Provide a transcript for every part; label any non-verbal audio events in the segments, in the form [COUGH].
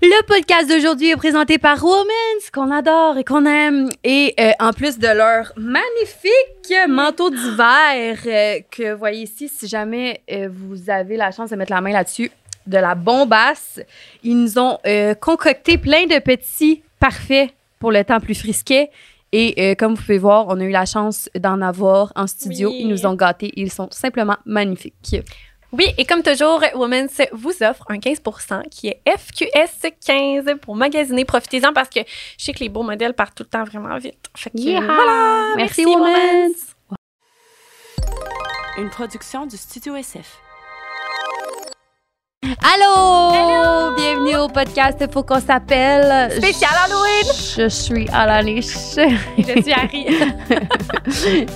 Le podcast d'aujourd'hui est présenté par Women's, qu'on adore et qu'on aime. Et euh, en plus de leur magnifique manteau d'hiver euh, que vous voyez ici, si jamais euh, vous avez la chance de mettre la main là-dessus, de la bombasse, ils nous ont concocté plein de petits parfaits pour le temps plus frisquet. Et comme vous pouvez voir, on a eu la chance d'en avoir en studio. Oui. Ils nous ont gâtés. Ils sont simplement magnifiques. Oui, et comme toujours, Women's vous offre un 15% qui est FQS 15 pour magasiner. Profitez-en parce que je sais que les beaux modèles partent tout le temps vraiment vite. Fait que, Yeah! voilà! Merci, Women's. Une production du Studio SF. Allô! Bienvenue au podcast Faut qu'on s'appelle. Spécial Halloween! Je suis à la niche. Je suis Harry. [LAUGHS]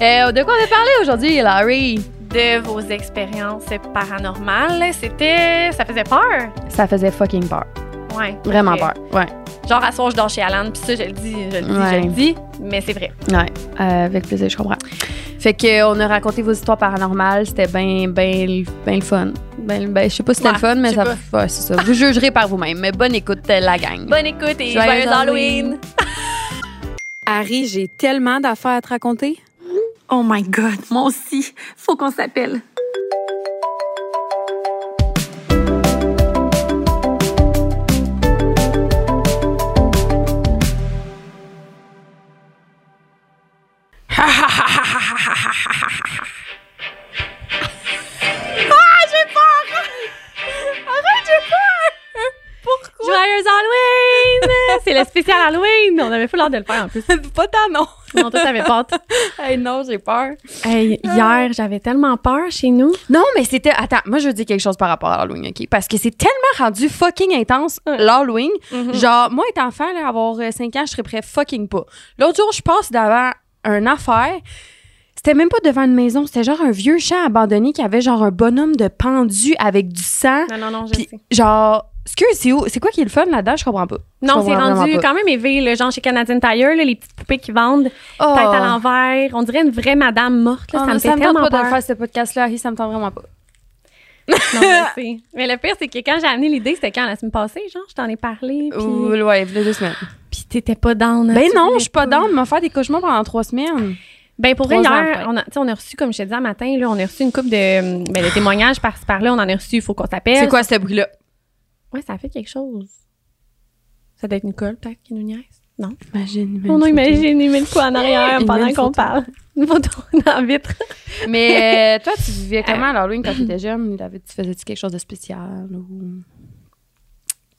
Euh, de quoi on a parlé aujourd'hui, Larry? De vos expériences paranormales, c'était... Ça faisait peur? Ça faisait fucking peur. Ouais. Vraiment peur. Ouais. Genre, à soir, je dors chez Alan, puis ça, je le dis, je le dis, Ouais. je le dis, mais c'est vrai. Ouais. Euh, avec plaisir, je comprends. Fait que euh, on a raconté vos histoires paranormales. C'était bien, bien, bien le fun. Ben, ben, je sais pas si c'était Ouais, le fun, mais ça, ouais, c'est ça. Vous jugerez par vous-même. Mais bonne écoute, euh, la gang. Bonne écoute et Joyeux joyeux Halloween. Halloween! Harry, j'ai tellement d'affaires à te raconter. Oh my God, moi aussi. Faut qu'on s'appelle. C'est le spécial Halloween! On avait pas l'air de le faire en plus. [LAUGHS] pas tant, non. Non, toi, t'avais peur. [LAUGHS] Hey, non, j'ai peur. Hey, hier, j'avais tellement peur chez nous. Non, mais c'était. Attends, moi, je veux dire quelque chose par rapport à Halloween, OK? Parce que c'est tellement rendu fucking intense, l'Halloween. Genre, moi, étant enfant, là, avoir 5 ans, je serais prêt fucking pas. L'autre jour, je passe devant une affaire. C'était même pas devant une maison, c'était genre un vieux champ abandonné qui avait genre un bonhomme de pendu avec du sang. Non, non, non, je sais. genre, excuse, c'est où? C'est quoi qui est le fun là-dedans? Je comprends pas. Non, c'est rendu quand même élevé, le genre chez Canadian Tire, là, les petites poupées qui vendent, Oh. tête à l'envers. On dirait une vraie madame morte. Là, Oh, ça me fait me tente tellement pas de faire ce podcast-là, Harry, ça me tente vraiment pas. Non, je sais. [LAUGHS] Mais le pire, c'est que quand j'ai amené l'idée, c'était quand la semaine passée, genre, je t'en ai parlé, puis, Ouh, ouais, il y a deux semaines. puis t'étais pas down. hein, Ben non, je suis pas down de me faire des cauchemars pendant trois semaines. Ben pour vrai, hier, on a, on a reçu, comme je te disais matin, là, on a reçu une couple de, ben, de témoignages par-ci par-là. On en a reçu, il faut qu'on s'appelle. C'est quoi ce bruit-là? Ouais, ça a fait quelque chose. Ça doit être Nicole, peut-être, qui nous niaise. Non? Imagine. On a met de quoi en arrière met pendant une qu'on parle. Une photo [LAUGHS] la vitre. Mais euh, toi, tu vivais comment à l'Halloween quand tu étais [CLEARS THROAT] jeune? Tu faisais-tu quelque chose de spécial? Ou...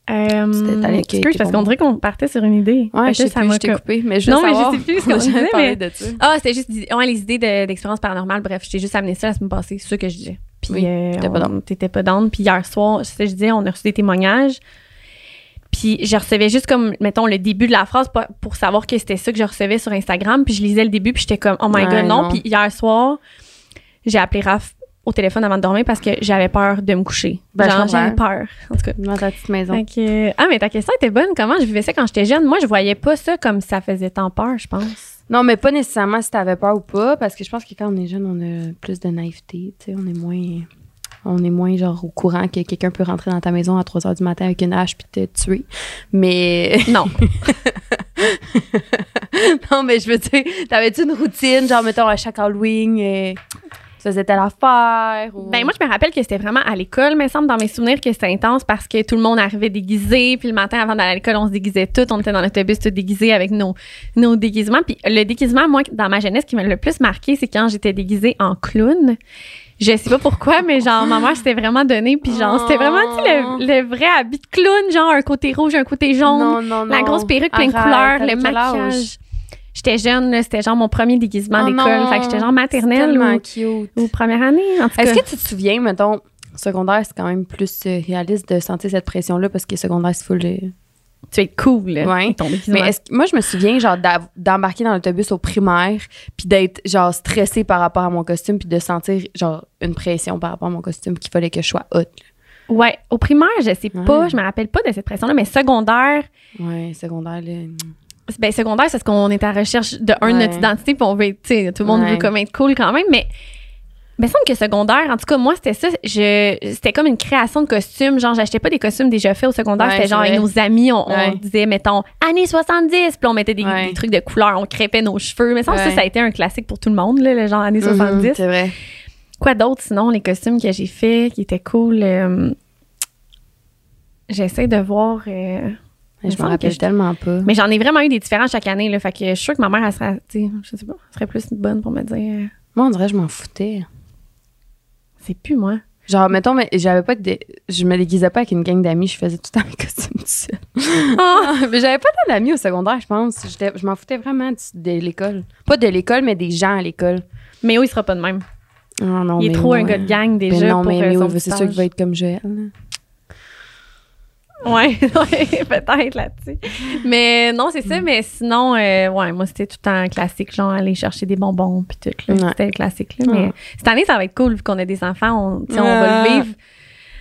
Euh, excuse, parce qu'on dirait qu'on partait sur une idée. Ouais, je que sais ça plus, m'a je t'ai coupé. Mais je Non, mais je sais plus ce [LAUGHS] qu'on disait, mais- de ça. Ah, c'était juste ouais, les idées de- d'expérience paranormale. Bref, je t'ai juste amené ça la semaine passée. C'est ça que je disais. Puis, Oui, euh, t'étais pas down. Puis hier soir, ça que je disais, on a reçu des témoignages. Puis je recevais juste comme, mettons, le début de la phrase pour, pour savoir que c'était ça que je recevais sur Instagram. Puis je lisais le début, puis j'étais comme, oh my Ouais, god, non. non. Puis hier soir, j'ai appelé Raph au téléphone avant de dormir parce que j'avais peur de me coucher. Ben, Genre, j'avais peur. En tout cas. Dans ta petite maison. Que- ah, mais ta question était bonne. Comment je vivais ça quand j'étais jeune? Moi, je voyais pas ça comme ça faisait tant peur, je pense. Non, mais pas nécessairement si t'avais peur ou pas, parce que je pense que quand on est jeune, on a plus de naïveté. Tu sais, on est moins. On est moins genre au courant que quelqu'un peut rentrer dans ta maison à 3 h du matin avec une hache puis te tuer. Mais. [LAUGHS] Non. non, mais je veux dire, t'avais-tu une routine, genre, mettons, à chaque Halloween, euh, tu faisais telle affaire? Ou... Ben moi, je me rappelle que c'était vraiment à l'école, mais il me semble dans mes souvenirs que c'était intense parce que tout le monde arrivait déguisé, puis le matin avant d'aller à l'école, on se déguisait tout, on était dans l'autobus tout déguisés avec nos, nos déguisements. Puis le déguisement, moi, dans ma jeunesse, qui m'a le plus marqué, c'est quand j'étais déguisée en clown. Je sais pas pourquoi, mais genre, ma mère s'était vraiment donné, puis genre, c'était vraiment, tu sais, le, le vrai habit de clown, genre un côté rouge, un côté jaune, non, non, non. la grosse perruque plein de couleurs, le maquillage. J'étais jeune, c'était genre mon premier déguisement Oh d'école. non, Fait que j'étais genre maternelle ou, cute. ou première année, en tout cas. Est-ce que tu te souviens, mettons, secondaire, c'est quand même plus euh, réaliste de sentir cette pression-là parce que secondaire, c'est full. euh, tu es cool, là, Ouais. avec ton déguisement. Mais est-ce que- moi, je me souviens, genre, d'embarquer dans l'autobus au primaire, puis d'être, genre, stressée par rapport à mon costume, puis de sentir, genre, une pression par rapport à mon costume qu'il fallait que je sois haute. Ouais, au primaire, je sais Ouais. pas, je me rappelle pas de cette pression-là, mais secondaire, Ouais, secondaire, là. Ben secondaire, c'est parce qu'on est à la recherche de un Ouais. notre identité, puis on veut, être, tu sais, tout le monde Ouais. veut comme être cool quand même, mais me semble que secondaire, en tout cas, moi, c'était ça. Je, c'était comme une création de costumes. Genre, j'achetais pas des costumes déjà faits au secondaire. Ouais, c'était genre avec nos amis, on, disait, mettons, années 70, puis on mettait des, trucs de couleur, on crêpait nos cheveux. Mais ça, ça, ça a été un classique pour tout le monde, là, le genre années 70. Mhm, c'est vrai. Quoi d'autre, sinon, les costumes que j'ai faits qui étaient cool? euh, J'essaie de voir. euh, Je me rappelle je- tellement pas. Mais j'en ai vraiment eu des différents chaque année, là. Fait que je suis sûre que ma mère, elle serait, je sais pas, elle serait plus bonne pour me dire. euh, Moi, on dirait que je m'en foutais. c'est plus moi. Genre, mettons, mais j'avais pas de. Je me déguisais pas avec une gang d'amis, je faisais tout le temps mes costumes tout seul. [LAUGHS] Ah! [LAUGHS] mais j'avais pas tant d'amis au secondaire, je pense. Je m'en foutais vraiment de l'école. Pas de l'école, mais des gens à l'école. Mais oui, il sera pas de même. Non, non, il est mais trop un gars de gang déjà. Mais non, pour, mais, mais oui, c'est sûr qu'il va être comme Joël. Là. [LAUGHS] Ouais, peut-être là-dessus. Mais non, c'est Mm. ça. Mais sinon, euh, ouais, moi, c'était tout le temps classique, genre aller chercher des bonbons puis tout. Ouais. C'était le classique. Là. Mais cette année, ça va être cool vu qu'on a des enfants. On, va le vivre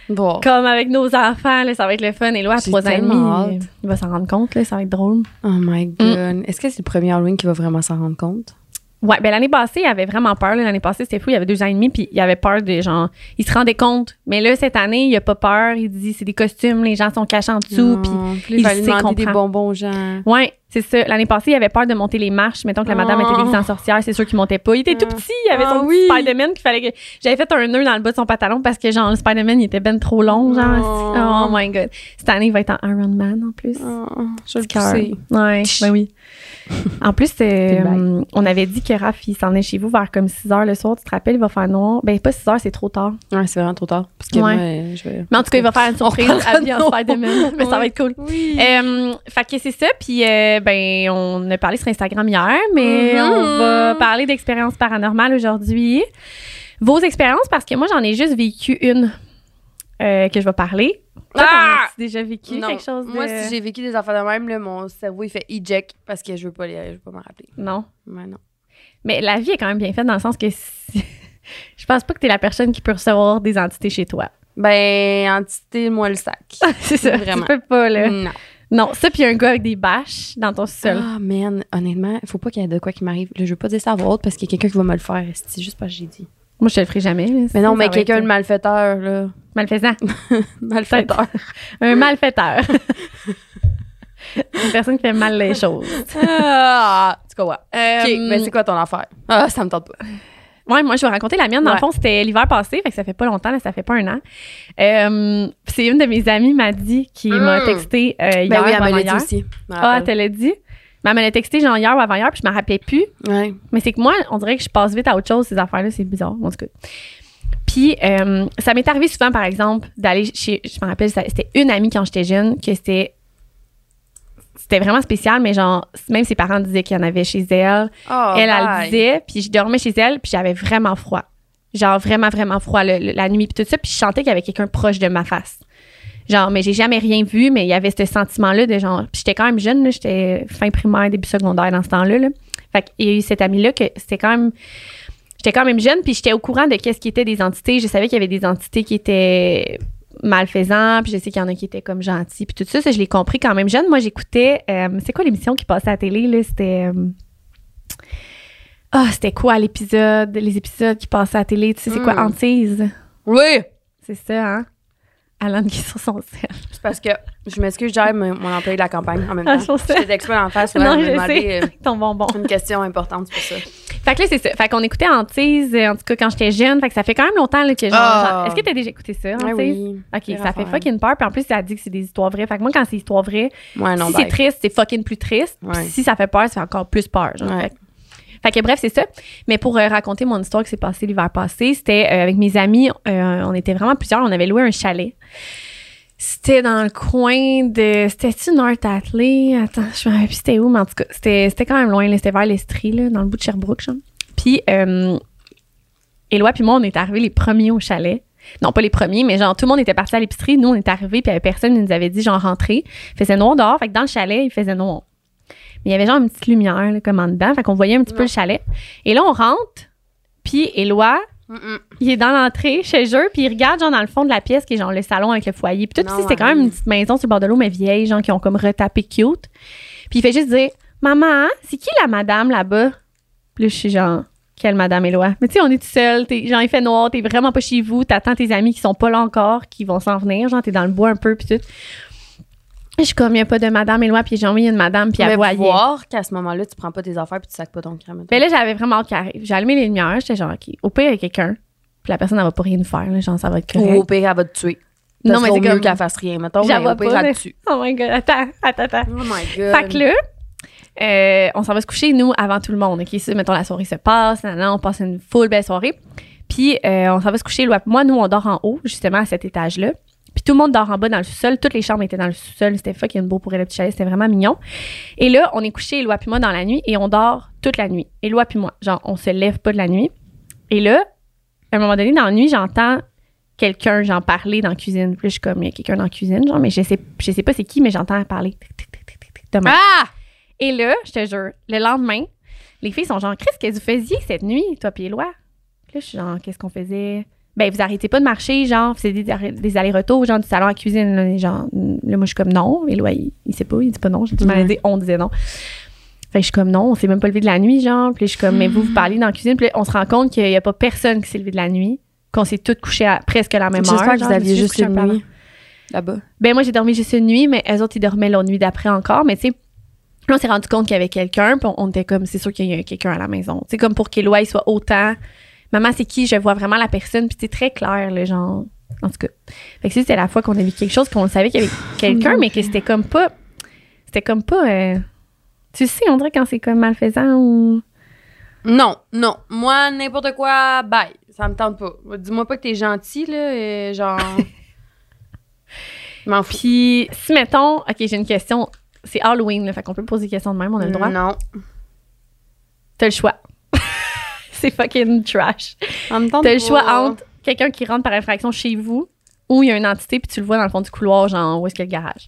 Bon. comme avec nos enfants. Là, ça va être le fun. Et là, à trois ans et demi, il va s'en rendre compte. Là, ça va être drôle. Oh my god. Est-ce que c'est le premier Halloween qui va vraiment s'en rendre compte? Ouais, ben l'année passée, il avait vraiment peur. là. L'année passée, c'était fou. Il avait deux ans et demi, puis il avait peur des gens. Il se rendait compte. Mais là, cette année, il a pas peur. Il dit c'est des costumes, les gens sont cachés en dessous. Puis il il sait des bonbons aux gens. ouais, c'est ça. L'année passée, il avait peur de monter les marches. Mettons que la madame Oh. était déguisée en sorcière, c'est sûr qu'il montait pas. Il était tout Ah. petit. Il avait Ah son oui. petit Spider-Man qu'il fallait que. J'avais fait un nœud dans le bas de son pantalon parce que genre le Spider-Man, il était ben trop long, genre. Oh. Oh, my god. Cette année, il va être en Iron Man en plus. Oh, je le sais. Ouais, ben oui. [LAUGHS] En plus, euh, on avait dit que Raph, il s'en est chez vous vers comme 6 heures le soir. Tu te rappelles, il va faire noir. Ben, pas 6 heures, c'est trop tard. Ouais, c'est vraiment trop tard. Parce que Ouais. moi, je vais. Mais en tout cas, il va faire une surprise reparlera habillé en [LAUGHS] de Spider-Man. Mais ça va être cool. Euh, fait que c'est ça. Puis, euh, ben, on a parlé sur Instagram hier, mais on va parler d'expériences paranormales aujourd'hui. Vos expériences, parce que moi, j'en ai juste vécu une euh, que je vais parler. Toi, Ah! as-tu déjà vécu Non. quelque chose de... Moi, si j'ai vécu des affaires de même, là, mon cerveau, il fait eject parce que je veux pas les, je veux pas m'en rappeler. Non. Mais non. Mais la vie est quand même bien faite dans le sens que si- [LAUGHS] je pense pas que t'es la personne qui peut recevoir des entités chez toi. Ben, entité, moi le sac. [LAUGHS] c'est ça. Vraiment. Tu peux pas, là. Non. Non, ça, puis un gars avec des bâches dans ton sol. Ah, man, honnêtement, faut pas qu'il y ait de quoi qui m'arrive. Je veux pas dire ça à voix haute parce qu'il y a quelqu'un qui va me le faire. C'est juste parce que j'ai dit. Moi, je te le ferai jamais. là. Mais non, mais quelqu'un de malfaiteur, là. Malfaisant. [LAUGHS] Malfaiteur. Un malfaiteur. [LAUGHS] Une personne qui fait mal les choses. ah, tu comprends. Euh, Ok, ben c'est quoi ton affaire? Ah, ça me tente pas. Ouais, moi, je vais raconter la mienne. Dans le fond, c'était l'hiver passé, fait que ça fait pas longtemps, là, ça fait pas un an. Euh, c'est une de mes amies m'a dit, qui m'a Mm. texté euh, hier Ben oui, ou elle me l'a dit aussi. Ah, elle te l'a dit? Mais elle me l'a texté genre hier ou avant-hier, puis je me rappelais plus. Ouais. Mais c'est que moi, on dirait que je passe vite à autre chose, ces affaires-là, c'est bizarre, en tout cas. Puis, euh, ça m'est arrivé souvent, par exemple, d'aller chez. Je me rappelle, c'était une amie quand j'étais jeune, que c'était. C'était vraiment spécial, mais genre, même ses parents disaient qu'il y en avait chez elle. Oh, elle, elle bye. disait, puis je dormais chez elle, puis j'avais vraiment froid. Genre, vraiment, vraiment froid le- le- la nuit, puis tout ça, puis je sentais qu'il y avait quelqu'un proche de ma face. Genre, mais j'ai jamais rien vu, mais il y avait ce sentiment-là de genre. Puis j'étais quand même jeune, j'étais fin primaire, début secondaire dans ce temps-là. Là. Fait qu'il y a eu cette amie-là que c'était quand même. J'étais quand même jeune, puis j'étais au courant de qu'est-ce qui était des entités. Je savais qu'il y avait des entités qui étaient malfaisants, puis je sais qu'il y en a qui étaient comme gentils, puis tout ça, ça je l'ai compris quand même jeune. Moi, j'écoutais. euh, c'est quoi l'émission qui passait à la télé, là? C'était. euh, Ah, c'était quoi l'épisode? Les épisodes qui passaient à la télé, tu sais, c'est quoi? Hmm. Antise? Oui! C'est ça, hein? Alan qui est sur son sel. C'est parce que je m'excuse, j'ai mon, employé de la campagne en même Ah, temps. je sais. J'étais en face. [LAUGHS] Non, Non, je me euh, Ton bonbon. une question importante c'est pour ça. Fait que là, c'est ça. Fait qu'on écoutait Antise, en tout cas, quand j'étais jeune. Fait que ça fait quand même longtemps là, que genre. Ah. genre- Est-ce que t'as déjà écouté ça, Antise? Ah oui. OK, ça fait fucking peur. Puis en plus, ça dit que c'est des histoires vraies. Fait que moi, quand c'est histoire vraie, Ouais, non, si c'est triste, c'est fucking plus triste. Puis Ouais. si ça fait peur, ça fait encore plus peur. Genre. Ouais. Fait, que- fait que bref, c'est ça. Mais pour euh, raconter mon histoire qui s'est passée l'hiver passé, c'était euh, avec mes amis. euh, on était vraiment plusieurs. On avait loué un chalet. C'était dans le coin de. C'était-tu North Atlee? Attends, je me rappelle plus c'était où, mais en tout cas, c'était quand même loin. C'était vers l'Estrie, là, dans le bout de Sherbrooke, genre. Puis, euh, Éloi puis moi, on est arrivés les premiers au chalet. Non, pas les premiers, mais genre, tout le monde était parti à l'épicerie. Nous, on est arrivés, puis il y avait personne qui nous avait dit, genre, rentrer. Il faisait noir dehors, fait que dans le chalet, il faisait noir. Mais il y avait genre une petite lumière, là, comme en dedans, fait qu'on voyait un petit peu le chalet. Et là, on rentre, puis Éloi, Il est dans l'entrée chez eux, puis il regarde genre dans le fond de la pièce qui est genre le salon avec le foyer. Puis tout ici, c'est quand même une petite maison sur le bord de l'eau, mais vieille, genre qui ont comme retapé cute. Puis il fait juste dire Maman, c'est qui la madame là-bas? Puis là, je suis genre Quelle Madame Éloi. Mais tu sais, on est tout seul, t'es, genre, il fait noir, t'es vraiment pas chez vous, t'attends tes amis qui sont pas là encore, qui vont s'en venir, genre, t'es dans le bois un peu, puis tout. Je suis comme, il y a pas de Madame Éloi, puis j'ai envoyé une Madame, puis elle Mais voyait. voir qu'à ce moment-là, tu prends pas tes affaires puis tu sacs pas ton crème. Ben là, j'avais vraiment hâte qu'elle arrive. J'ai allumé les lumières, j'étais genre, OK, au pire, il y a quelqu'un, puis la personne, elle va pas rien nous faire, là, genre, ça va être Ou correct. au pire, elle va te tuer. Non, Non, mais mais c'est mieux comme- qu'elle fasse rien. Mettons, J'en mais vois pas, mais-. Oh my God, attends, attends, attends. Oh my god. Fait que là, euh, on s'en va se coucher, nous, avant tout le monde. OK, mettons, la soirée se passe, nan, on passe une full belle soirée. Puis, euh, on s'en va se coucher. Loi- Moi, nous, on dort en haut, justement, à cet étage-là. Puis, tout le monde dort en bas dans le sous-sol. Toutes les chambres étaient dans le sous-sol. C'était fucking beau pour le petit chalet. C'était vraiment mignon. Et là, on est couché, Éloi puis moi, dans la nuit et on dort toute la nuit. Éloi puis moi. Genre, on se lève pas de la nuit. Et là, à un moment donné, dans la nuit, j'entends quelqu'un, genre, parler dans la cuisine. Puis je suis comme, il y a quelqu'un dans la cuisine, genre, mais je sais, je sais pas c'est qui, mais j'entends parler. Tic, tic, tic, tic, tic, tic, de ma- Ah! et là, je te jure, le lendemain, les filles sont genre, Chris, qu'est-ce que vous faisiez cette nuit, toi puis Éloi? Puis là, je suis genre, qu'est-ce qu'on faisait? Ben, vous arrêtez pas de marcher, genre, c'est des, des allers-retours, genre, du salon à la cuisine, là, genre, là, moi, je suis comme non. Éloi, il, il sait pas, il dit pas non. J'ai dit, dit, on disait non. Fait que je suis comme non, on s'est même pas levé de la nuit, genre. Puis je suis comme, mais vous, vous parlez dans la cuisine. Puis là, on se rend compte qu'il y a pas personne qui s'est levé de la nuit, qu'on s'est toutes couchées à presque à la même heure. J'espère que vous aviez juste un une nuit là-bas. Ben moi j'ai dormi juste une nuit, mais elles autres ils dormaient la nuit d'après encore. Mais tu sais, là on s'est rendu compte qu'il y avait quelqu'un, puis on, on était comme c'est sûr qu'il y a quelqu'un à la maison. C'est comme pour qu'Éloi soit autant. Maman c'est qui? Je vois vraiment la personne, puis c'est très clair le genre. En tout cas, fait que c'était la fois qu'on a vu quelque chose, qu'on savait qu'il y avait quelqu'un, mais que c'était comme pas, c'était comme pas. euh, tu sais, on dirait quand c'est comme malfaisant ou. Non, non. Moi, n'importe quoi, bye. Ça me tente pas. Dis-moi pas que t'es gentil, là. et genre. Je [LAUGHS] M'en fous. Puis si mettons, ok j'ai une question, c'est Halloween, là, fait qu'on peut poser des questions de même, on a le droit. Non. T'as le choix. C'est fucking trash. En même temps, T'as le choix entre quelqu'un qui rentre par infraction chez vous ou il y a une entité puis tu le vois dans le fond du couloir, genre où est-ce qu'il y a le garage?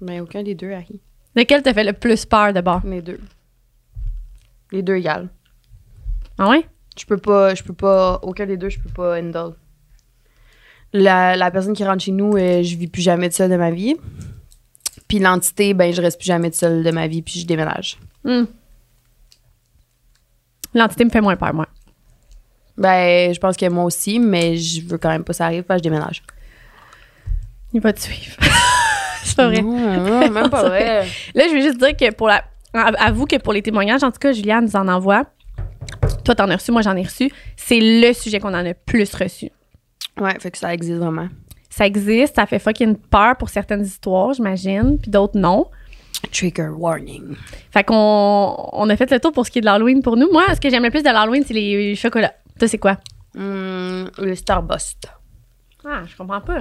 Mais aucun des deux, Harry. Lequel te fait le plus peur de bord? Les deux. Les deux égales. Ah ouais? Je peux pas, je peux pas, aucun des deux, je peux pas handle. La, la personne qui rentre chez nous, euh, je vis plus jamais de seule de ma vie. Puis l'entité, ben, je reste plus jamais de seule de ma vie, puis je déménage. Hmm. L'entité me fait moins peur, moi. Ben, je pense que moi aussi, mais je veux quand même pas que ça arrive, parce que je déménage. Il va te suivre. [LAUGHS] c'est pas vrai. Même pas [LAUGHS] vrai. Là, je veux juste dire que pour la. Avoue que pour les témoignages, en tout cas, Juliane nous en envoie. Toi, t'en as reçu, moi, j'en ai reçu. C'est le sujet qu'on en a plus reçu. Ouais, fait que ça existe vraiment. Ça existe, ça fait fucking peur pour certaines histoires, j'imagine, puis d'autres non. Trigger warning. Fait qu'on on a fait le tour pour ce qui est de l'Halloween pour nous. Moi, ce que j'aime le plus de l'Halloween, c'est les chocolats. Toi, c'est quoi? Hum, le Starburst. Ah, je comprends pas.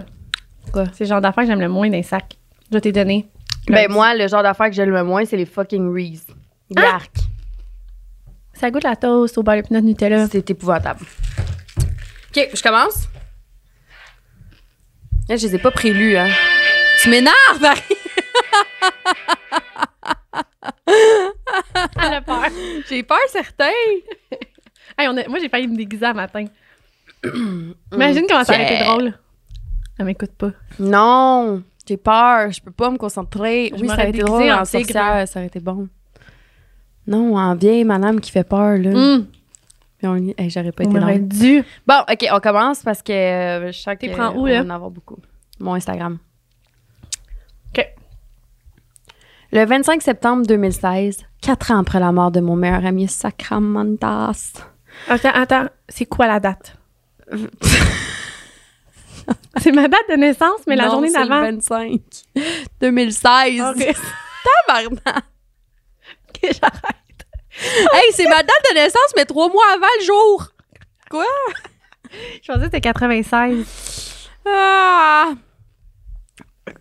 Quoi? C'est le genre d'affaires que j'aime le moins d'un sac. Je vais t'ai donné. Ben, moi, le genre d'affaires que j'aime le moins, c'est les fucking Reese. Yark. Ça goûte la toast au beurre de Nutella. C'est épouvantable. OK, je commence? Là, je les ai pas prélus, hein. Tu m'énerves, Marie! [LAUGHS] Elle a peur. J'ai peur, certain. [LAUGHS] Hey, on a- moi, j'ai failli me déguiser un matin. [CLEARS THROAT] Imagine comment ça aurait été drôle. Elle m'écoute pas. Non, j'ai peur. Je peux pas me concentrer. Je oui, ça aurait été drôle en en sorcière. Ça aurait été bon. Non, en vieille madame qui fait peur, là. Puis on... hey, J'aurais pas on été aurait dû. Bon, OK, on commence parce que euh, je sens T'es que prends où, on là? en avoir beaucoup. Mon Instagram. OK. Le 25 septembre 2016, quatre ans après la mort de mon meilleur ami Sacramantas. Attends, attends. C'est quoi la date? [LAUGHS] c'est ma date de naissance, mais la journée c'est le d'avant. 25 2016. Ok. Tabarnak. Ok, j'arrête. Hey, c'est ma date de naissance, mais trois mois avant le jour. Je pensais que c'était 96. Ah!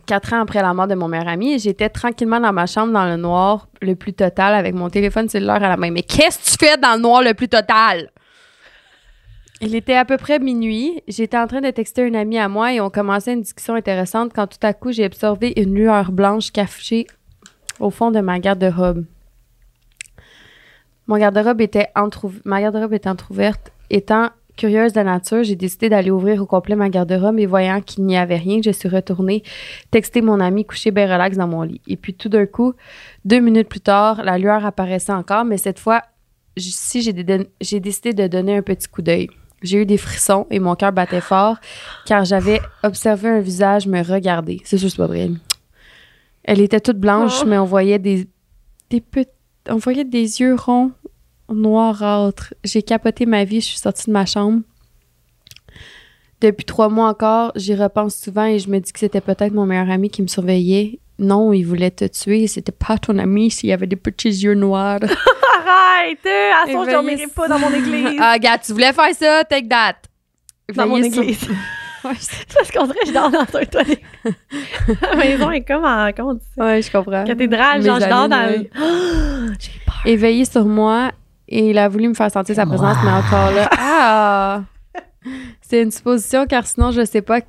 Quatre ans après la mort de mon meilleur ami, j'étais tranquillement dans ma chambre dans le noir le plus total avec mon téléphone cellulaire à la main. Mais qu'est-ce que tu fais dans le noir le plus total? Il était à peu près minuit. J'étais en train de texter un ami à moi et on commençait une discussion intéressante quand tout à coup j'ai observé une lueur blanche cachée au fond de ma garde-robe. Mon garde-robe était entrou- ma garde-robe était entrouverte. Étant curieuse de nature, j'ai décidé d'aller ouvrir au complet ma garde-robe et voyant qu'il n'y avait rien, je suis retournée texter mon ami couché bien relax dans mon lit. Et puis tout d'un coup, deux minutes plus tard, la lueur apparaissait encore, mais cette fois si j'ai dé- j'ai décidé de donner un petit coup d'œil. J'ai eu des frissons et mon cœur battait fort car j'avais observé un visage me regarder. C'est c'est pas vrai. Elle était toute blanche, Oh. mais on voyait des, des petits, on voyait des yeux ronds, noirâtres. J'ai capoté ma vie, je suis sortie de ma chambre. Depuis trois mois encore, j'y repense souvent et je me dis que c'était peut-être mon meilleur ami qui me surveillait. Non, il voulait te tuer. C'était pas ton ami s'il avait des petits yeux noirs. [LAUGHS] Arrête! euh, À son, je Éveillé- dormirai pas dans mon église. ah, gars, tu voulais faire ça? Take that. dans mon Veillez sur- église. [LAUGHS] C'est- Parce qu'on dirait que je dors dans un toilette. [LAUGHS] La maison est comme en, ça? ouais, je comprends. Cathédrale, genre je dors dans [GASPS] J'ai peur. Éveillé sur moi et il a voulu me faire sentir sa présence, mais encore là. [LAUGHS] Ah! C'est une supposition car sinon, je sais pas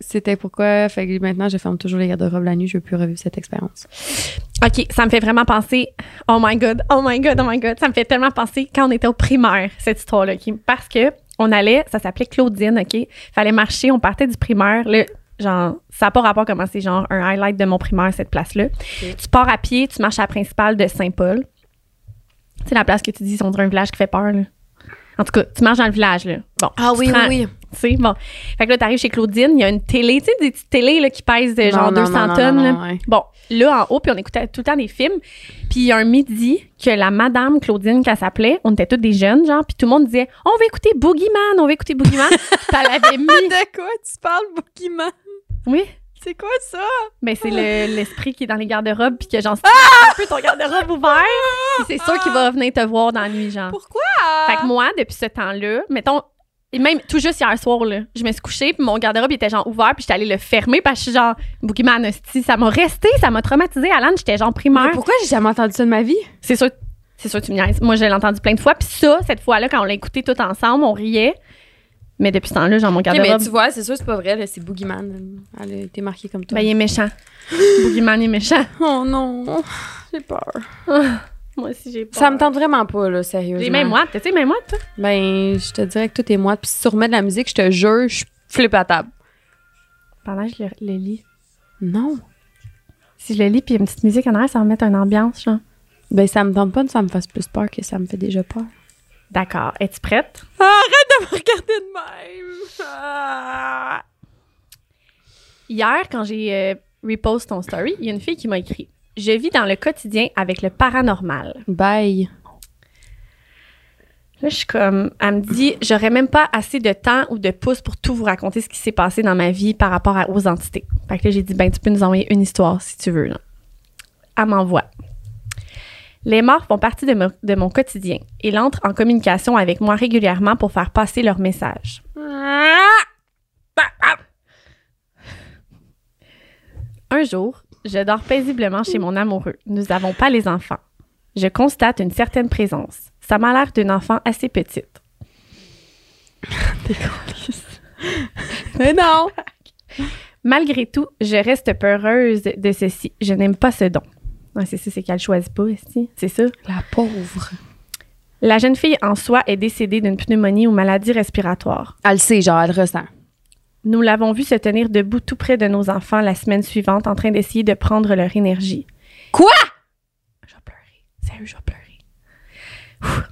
c'était pourquoi. Fait que maintenant, je ferme toujours les garde-robes la nuit. Je veux plus revivre cette expérience. OK, ça me fait vraiment penser... Oh my God, oh my God, oh my God. Ça me fait tellement penser quand on était au primaire, cette histoire-là. Parce que on allait... Ça s'appelait Claudine, OK? Fallait marcher, on partait du primaire. Là, genre, ça n'a pas rapport comment c'est genre un highlight de mon primaire, cette place-là. Tu pars à pied, tu marches à la principale de Saint-Paul. C'est la place que tu dis, on dirait un village qui fait peur, là. En tout cas, tu marches dans le village, là. Bon. Ah rends- oui. Tu sais, bon. Fait que là, t'arrives chez Claudine, il y a une télé, tu sais, des petites télés, là, qui pèsent de genre Non, non, 200 non, non, tonnes, non, là. non, ouais. Bon, là, en haut, puis on écoutait tout le temps des films. Puis il y a un midi que la madame Claudine, qu'elle s'appelait, on était toutes des jeunes, genre, puis tout le monde disait « On va écouter Boogeyman, on va écouter Boogeyman. [LAUGHS] » Puis elle avait mis... De quoi tu parles, Boogeyman? Oui, C'est quoi ça? mais c'est le- l'esprit qui est dans les garde-robes, puis que genre, c'est un peu ton garde-robe ouvert, puis c'est sûr qu'il va venir te voir dans la nuit, genre. Pourquoi? Fait que moi, depuis ce temps-là, mettons, et même tout juste hier soir, là, je me suis couchée, puis mon garde-robe il était genre ouvert, puis j'étais allée le fermer parce que je suis genre, Boogeyman, hostie, ça m'a resté, ça m'a traumatisé. Alan, j'étais genre Mais primaire. pourquoi j'ai jamais entendu ça de ma vie? C'est sûr, c'est sûr que tu me niaises. Moi, je l'ai entendu plein de fois, puis ça, cette fois-là, quand on l'a écouté tout ensemble, on riait. Mais depuis ce temps-là, genre, mon garde-robe, mais tu vois, c'est sûr, c'est pas vrai. là, C'est Boogeyman. Elle a été marquée comme toi. ben, il est méchant. [GASPS] Boogeyman est méchant. [LAUGHS] Oh non, j'ai peur. [LAUGHS] Moi aussi, j'ai peur. Ça me tente vraiment pas, là, sérieusement. J'ai même moi, tu sais, même moi, toi? Ben, je te dirais que tout est moi. Puis si tu remets de la musique, je te jure, je flippe à table. Pendant que je le, le lis. Non. Si je le lis, puis il y a une petite musique en arrière, ça va mettre une ambiance, genre. Ben, ça me tente pas ça me fasse plus peur que ça me fait déjà peur. D'accord. Es-tu prête? Arrête de me regarder de même! Ah. Hier, quand j'ai euh, repost ton story, il y a une fille qui m'a écrit Je vis dans le quotidien avec le paranormal. Bye. Là, je suis comme, elle me dit, j'aurais même pas assez de temps ou de pouces pour tout vous raconter ce qui s'est passé dans ma vie par rapport à- aux entités. Fait que là, j'ai dit, ben, tu peux nous envoyer une histoire si tu veux. Là. Elle m'envoie. Les morts font partie de, mo- de mon quotidien. Ils entrent en communication avec moi régulièrement pour faire passer leur message. Un jour, je dors paisiblement chez mon amoureux. Nous n'avons pas les enfants. Je constate une certaine présence. Ça m'a l'air d'une enfant assez petite. [LAUGHS] Mais non! Malgré tout, je reste peureuse de ceci. Je n'aime pas ce don. Ouais, c'est ça, c'est qu'elle choisit pas. C'est ça. La pauvre. La jeune fille en soi est décédée d'une pneumonie ou maladie respiratoire. Elle le sait, genre, elle ressent. Nous l'avons vue se tenir debout tout près de nos enfants la semaine suivante en train d'essayer de prendre leur énergie. Quoi? Je vais pleurer. Sérieux, je vais pleurer. Ouh.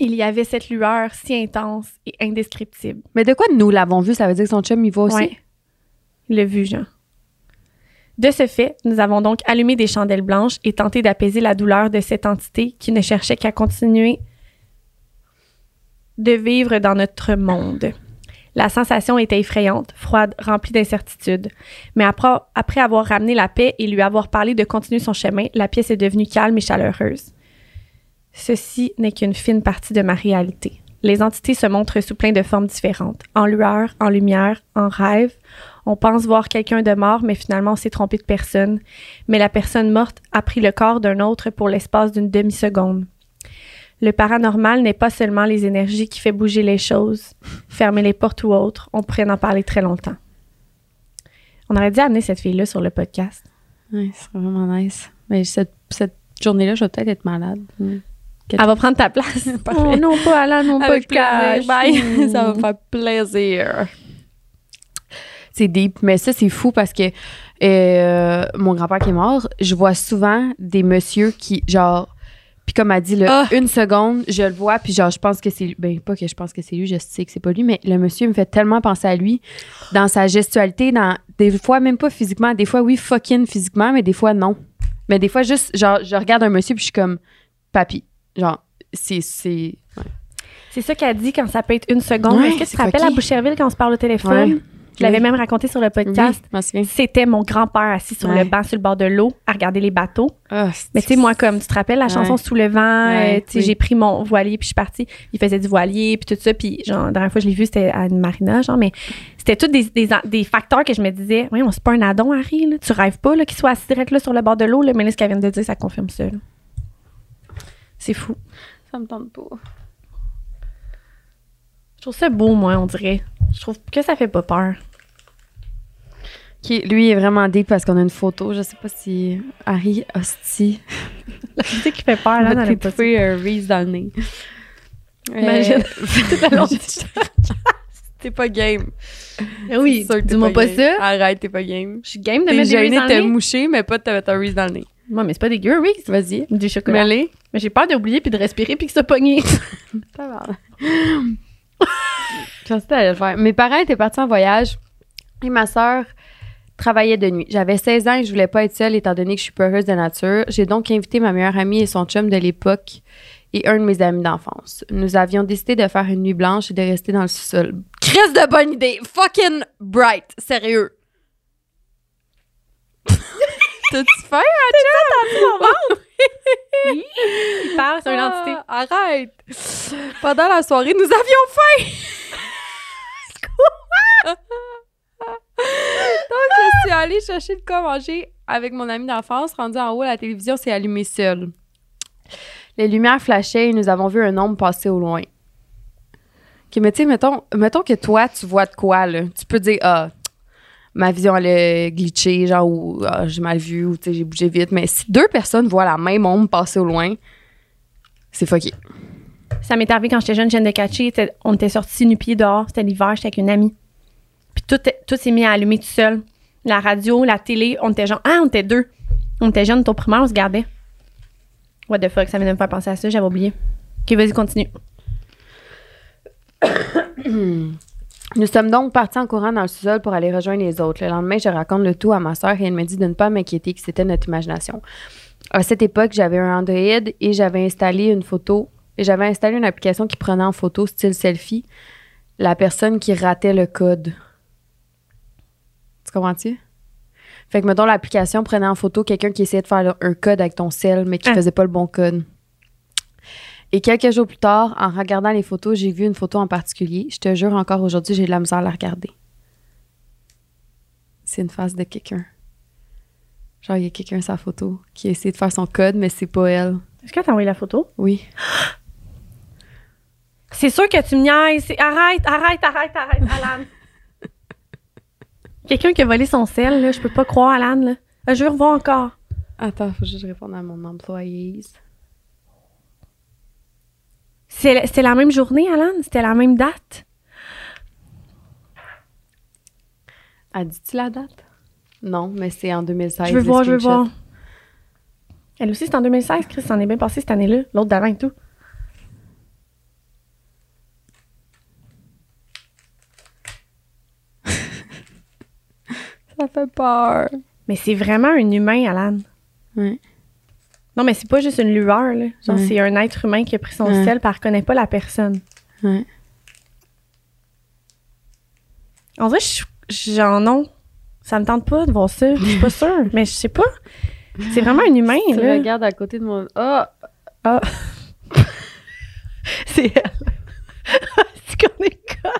Il y avait cette lueur si intense et indescriptible. Mais de quoi nous l'avons vu? Ça veut dire que son chum, il va aussi? Ouais. Il l'a vu, Jean. De ce fait, nous avons donc allumé des chandelles blanches et tenté d'apaiser la douleur de cette entité qui ne cherchait qu'à continuer de vivre dans notre monde. La sensation était effrayante, froide, remplie d'incertitude. Mais après, après avoir ramené la paix et lui avoir parlé de continuer son chemin, la pièce est devenue calme et chaleureuse. Ceci n'est qu'une fine partie de ma réalité. Les entités se montrent sous plein de formes différentes, en lueur, en lumière, en rêve. On pense voir quelqu'un de mort, mais finalement on s'est trompé de personne. Mais la personne morte a pris le corps d'un autre pour l'espace d'une demi-seconde. Le paranormal n'est pas seulement les énergies qui fait bouger les choses, fermer les portes ou autres. On pourrait en parler très longtemps. On aurait dû amener cette fille-là sur le podcast. Ouais, c'est vraiment nice. Mais cette, cette journée-là, je vais peut-être être malade. Mm. Elle va prendre ta place. [LAUGHS] Oh non, pas Alain, non, pas Avec plaisir. Bye. [LAUGHS] Ça va me faire [LAUGHS] plaisir. C'est deep, mais ça, c'est fou parce que euh, mon grand-père qui est mort, je vois souvent des messieurs qui, genre, Puis comme elle dit, là, Ah. une seconde, je le vois, puis genre, je pense que c'est lui. Ben, pas que je pense que c'est lui, je sais que c'est pas lui, mais le monsieur me fait tellement penser à lui dans sa gestualité, dans des fois, même pas physiquement, des fois, oui, fucking physiquement, mais des fois, non. Mais des fois, juste, genre, je regarde un monsieur, puis je suis comme, papy. Genre, c'est. c'est C'est ça qu'elle dit quand ça peut être une seconde. Ouais, Est-ce que tu te rappelles à Boucherville quand on se parle au téléphone? Ouais. Je l'avais Oui. même raconté sur le podcast. Oui. C'était mon grand-père assis sur Ouais. le banc sur le bord de l'eau à regarder les bateaux. Ah, Mais tu sais, moi, comme tu te rappelles la chanson Ouais. Sous le vent, Ouais, euh, tu sais, oui. j'ai pris mon voilier puis je suis partie. Il faisait du voilier puis tout ça. Puis, genre, la dernière fois que je l'ai vu, c'était à une marina, genre, mais c'était tous des, des, des facteurs que je me disais, oui, on c'est pas un adon, Harry, là. Tu rêves pas, là, qu'il soit assis direct là sur le bord de l'eau, là. Mais là, ce qu'elle vient de dire, ça confirme ça. C'est fou. Ça me tente pas. Je trouve ça beau, moi, on dirait. Je trouve que ça fait pas peur. Ok, lui il est vraiment deep parce qu'on a une photo. Je sais pas si Harry Hostie Tu sais qui fait peur, là, dans podcast. étouffer un Reese dans le nez. [LAUGHS] Imagine. Euh, la [LAUGHS] T'es pas game. Oui, que t'es dis-moi pas ça. Arrête, t'es pas game. Je suis game de T'es mettre des Reese de dans le nez. moucher, mais pas de te mettre un Reese dans le nez. Moi, mais c'est pas dégueu, Reese. Vas-y. Du chocolat. Mais j'ai peur d'oublier puis de respirer puis que ça pogné. [LAUGHS] Ça va. [LAUGHS] Que t'allais le faire. Mes parents étaient partis en voyage et ma sœur travaillait de nuit. J'avais 16 ans et je voulais pas être seule étant donné que je suis peureuse de nature. J'ai donc invité ma meilleure amie et son chum de l'époque et un de mes amis d'enfance. Nous avions décidé de faire une nuit blanche et de rester dans le sous-sol. Crise de bonne idée! Fucking bright! Sérieux! [LAUGHS] T'as-tu faim, Il parle, c'est une entité. Ah, arrête! Pendant la soirée, nous avions faim! [LAUGHS] Donc, je suis allée chercher le quoi manger avec mon ami d'enfance. Rendu en haut, la télévision s'est allumée seule. Les lumières flashaient et nous avons vu un homme passer au loin. OK, mais tu sais, mettons, mettons que toi, tu vois de quoi, là. Tu peux dire, ah, ma vision, elle a glitché, genre, ou ah, j'ai mal vu, ou tu sais, j'ai bougé vite. Mais si deux personnes voient la même ombre passer au loin, c'est fucké. Ça m'est arrivé quand j'étais jeune, jeune de catcher. était- On était sortis nu-pieds dehors. C'était l'hiver, j'étais avec une amie. Puis tout, tout s'est mis à allumer tout seul. La radio, la télé, on était genre, ah, on était deux. On était jeunes, au primaire, on se gardait. What the fuck, ça vient de me faire penser à ça, j'avais oublié. Ok, vas-y, continue. [COUGHS] [COUGHS] [COUGHS] Nous sommes donc partis en courant dans le sous-sol pour aller rejoindre les autres. Le lendemain, je raconte le tout à ma sœur et elle me dit de ne pas m'inquiéter, que c'était notre imagination. À cette époque, j'avais un Android et j'avais installé une photo et j'avais installé une application qui prenait en photo style selfie la personne qui ratait le code. Tu comprends-tu? Fait que, mettons, l'application prenait en photo quelqu'un qui essayait de faire un code avec ton sel, mais qui Ah. faisait pas le bon code. Et quelques jours plus tard, en regardant les photos, j'ai vu une photo en particulier. Je te jure, encore aujourd'hui, j'ai de la misère à la regarder. C'est une face de quelqu'un. Genre, il y a quelqu'un sa photo qui a essayé de faire son code, mais c'est pas elle. Est-ce que t'as envoyé la photo? Oui. [GASPS] C'est sûr que tu me niaises. Arrête, arrête, arrête, arrête, Alan. [LAUGHS] Quelqu'un qui a volé son sel, là, je peux pas croire, Alan. Là. Je veux revoir encore. Attends, faut juste répondre à mon employé. C'était la même journée, Alan? C'était la même date? A dit-tu la date? Non, mais c'est en 2016. je veux voir, je veux voir. Elle aussi, c'est en 2016, Chris, ça en est bien passé cette année-là. L'autre d'avant et tout. [LAUGHS] Ça fait peur. Mais c'est vraiment un humain, Alan. Ouais. Non, mais c'est pas juste une lueur, là. Genre, Ouais. c'est un être humain qui a pris son Ouais. sel, puis elle reconnaît pas la personne. Ouais. On dirait que je- genre, non. Ça me tente pas de voir ça. Je suis pas sûre. [LAUGHS] mais je sais pas. C'est vraiment un humain, Tu là. regardes à côté de mon. Ah! Ah. [LAUGHS] c'est elle. [LAUGHS] c'est qu'on est con.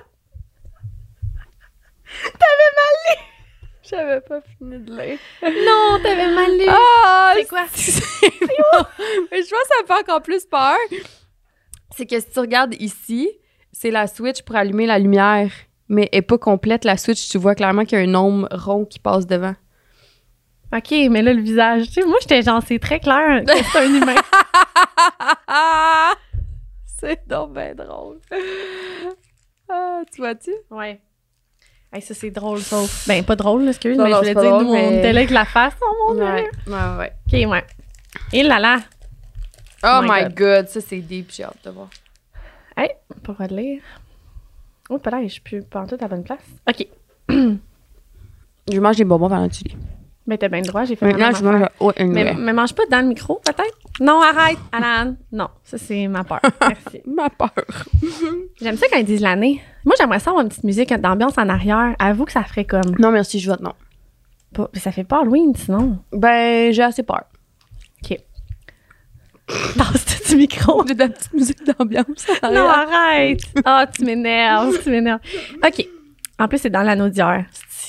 J'avais pas fini de lire. Non, t'avais mal lu. Ah! C'est quoi? bon. [LAUGHS] Mais je pense que ça me fait encore plus peur. C'est que si tu regardes ici, c'est la switch pour allumer la lumière. Mais elle est pas complète, la switch. Tu vois clairement qu'il y a un homme rond qui passe devant. OK, mais là, le visage. Tu sais, moi, j'étais genre, c'est très clair que [LAUGHS] c'est un humain. c'est donc bien drôle. Ah, tu vois-tu? Ouais. Hey, ça, c'est drôle, sauf. Ben, pas drôle, excuse, Non, mais non, je voulais dire, drôle, nous, on mais- était là avec la face. Oh mon dieu. Ouais, ouais, ouais. OK, ouais. Et là là. Oh My my God. god, ça c'est deep, j'ai hâte de voir. Hey, droit de lire. Oh, peut-être, je suis plus pas en tout à la bonne place. OK. [CLEARS THROAT] Je mange des bonbons pendant que tu lis. Ben, t'as bien le droit, j'ai fait Maintenant, je mange. Oh, une Mais, mais mange pas dans le micro, peut-être? Non, arrête, Alan. Non, ça, c'est ma peur. [LAUGHS] Merci. Ma peur. [LAUGHS] J'aime ça quand ils disent l'année. Moi, j'aimerais ça avoir une petite musique d'ambiance en arrière. Avoue que ça ferait comme... Non, merci, je vote non. pas- Ça fait pas Halloween, sinon. Ben, j'ai assez peur. OK. Tasse-tu du micro? [LAUGHS] J'ai de la petite musique d'ambiance. Non, arrête! Ah, tu m'énerves, tu m'énerves. OK. En plus, c'est dans l'anneau d'hier.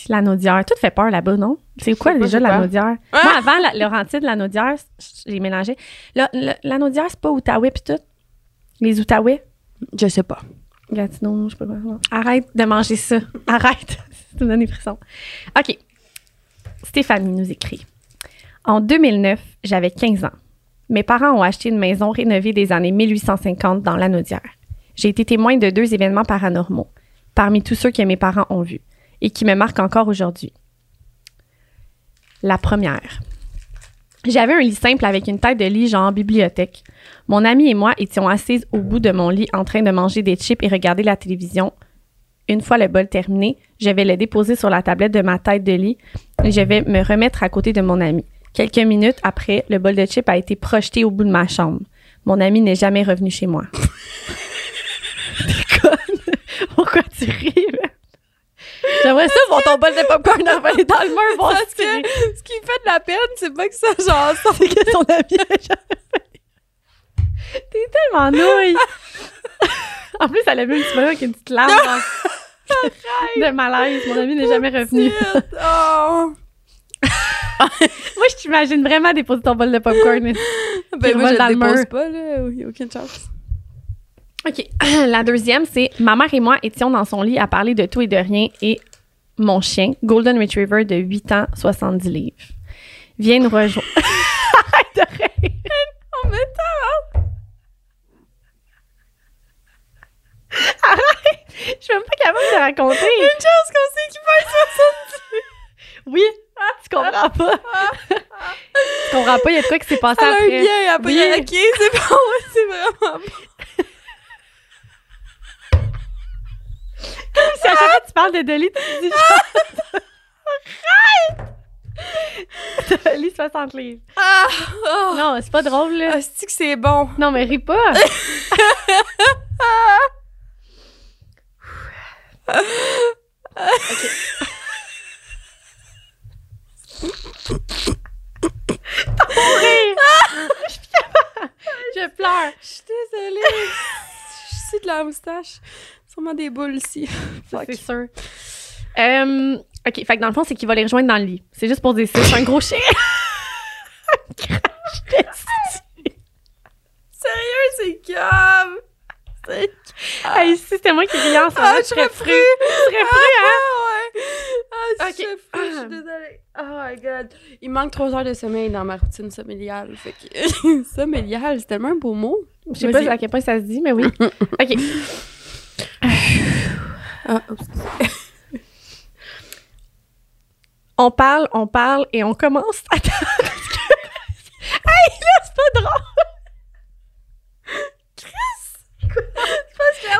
L'anneau d'hier. Tout fait peur là-bas, non? C'est quoi déjà quoi. l'anneau d'hier? Moi, avant, la, Laurentide, l'anneau d'hier, j'ai mélangé. L'anneau d'hier, c'est pas Outaouais pis tout? Les Outaouais? Je sais pas. Gatineau, je sais pas. Arrête de manger ça. [LAUGHS] Arrête. ça me donne des frissons. OK. Stéphanie nous écrit. En 2009, j'avais 15 ans. Mes parents ont acheté une maison rénovée des années 1850 dans l'Anaudière. J'ai été témoin de deux événements paranormaux, parmi tous ceux que mes parents ont vus, et qui me marquent encore aujourd'hui. La première. J'avais un lit simple avec une tête de lit genre bibliothèque. Mon ami et moi étions assises au bout de mon lit en train de manger des chips et regarder la télévision. Une fois le bol terminé, je vais le déposer sur la tablette de ma tête de lit et je vais me remettre à côté de mon ami. Quelques minutes après, le bol de chips a été projeté au bout de ma chambre. Mon ami n'est jamais revenu chez moi. [LAUGHS] Pourquoi tu ris? là? J'aimerais ça voir ton bol de popcorn envolé dans le mur. voir Parce que ce qui fait de la peine, c'est pas que ça, genre, ça. C'est que son ami a jamais fait. T'es tellement nouille. [LAUGHS] en plus, elle a vu un petit bonhomme avec une petite larme de malaise. Mon ami n'est jamais revenu. Oh. [LAUGHS] Moi, je t'imagine vraiment déposer ton bol de popcorn. Ben, moi, je le dépose pas, là. Il y a aucune chance. OK. [CLEARS THROAT] La deuxième, c'est ma mère et moi étions dans son lit à parler de tout et de rien et mon chien, Golden Retriever de 8 ans, 70 livres, vient nous rejoindre. [LAUGHS] Même temps, Arrête. Je suis même pas capable de raconter. une chance qu'on sait qu'il fait 70. Oui. Ah, tu comprends pas. tu comprends pas, il y a de quoi qui s'est passé après. bien, après. Oui. Ok, c'est bon, c'est vraiment bon. Si à chaque fois que tu parles de Dolly, tu dis genre... [LAUGHS] Dolly, 60 livres. Ah, oh. Non, c'est pas drôle, là. Ah, c'est que c'est bon? Non, mais ris pas. [LAUGHS] Je pleure. Je suis désolée. Je suis de la moustache. Sûrement des boules ici. [LAUGHS] C'est sûr. Euh, OK, fait que dans le fond, c'est qu'il va les rejoindre dans le lit. C'est juste pour dire. C'est un gros chien. [LAUGHS] Sérieux, c'est grave. C'est Hey, si c'était moi qui riais en ce moment, Ah, je serais serais fru. Je serais fru, hein? Ah, ouais. Ah, Ok. je suis fou, je suis désolée. Oh my god. Il manque trois heures de sommeil dans ma routine somméliale. Fait que... [LAUGHS] somméliale, c'est tellement un beau mot. Je sais pas à quel point ça se dit, mais oui. OK. On parle, on parle et on commence. [LAUGHS] Attends. hey, là, c'est pas drôle.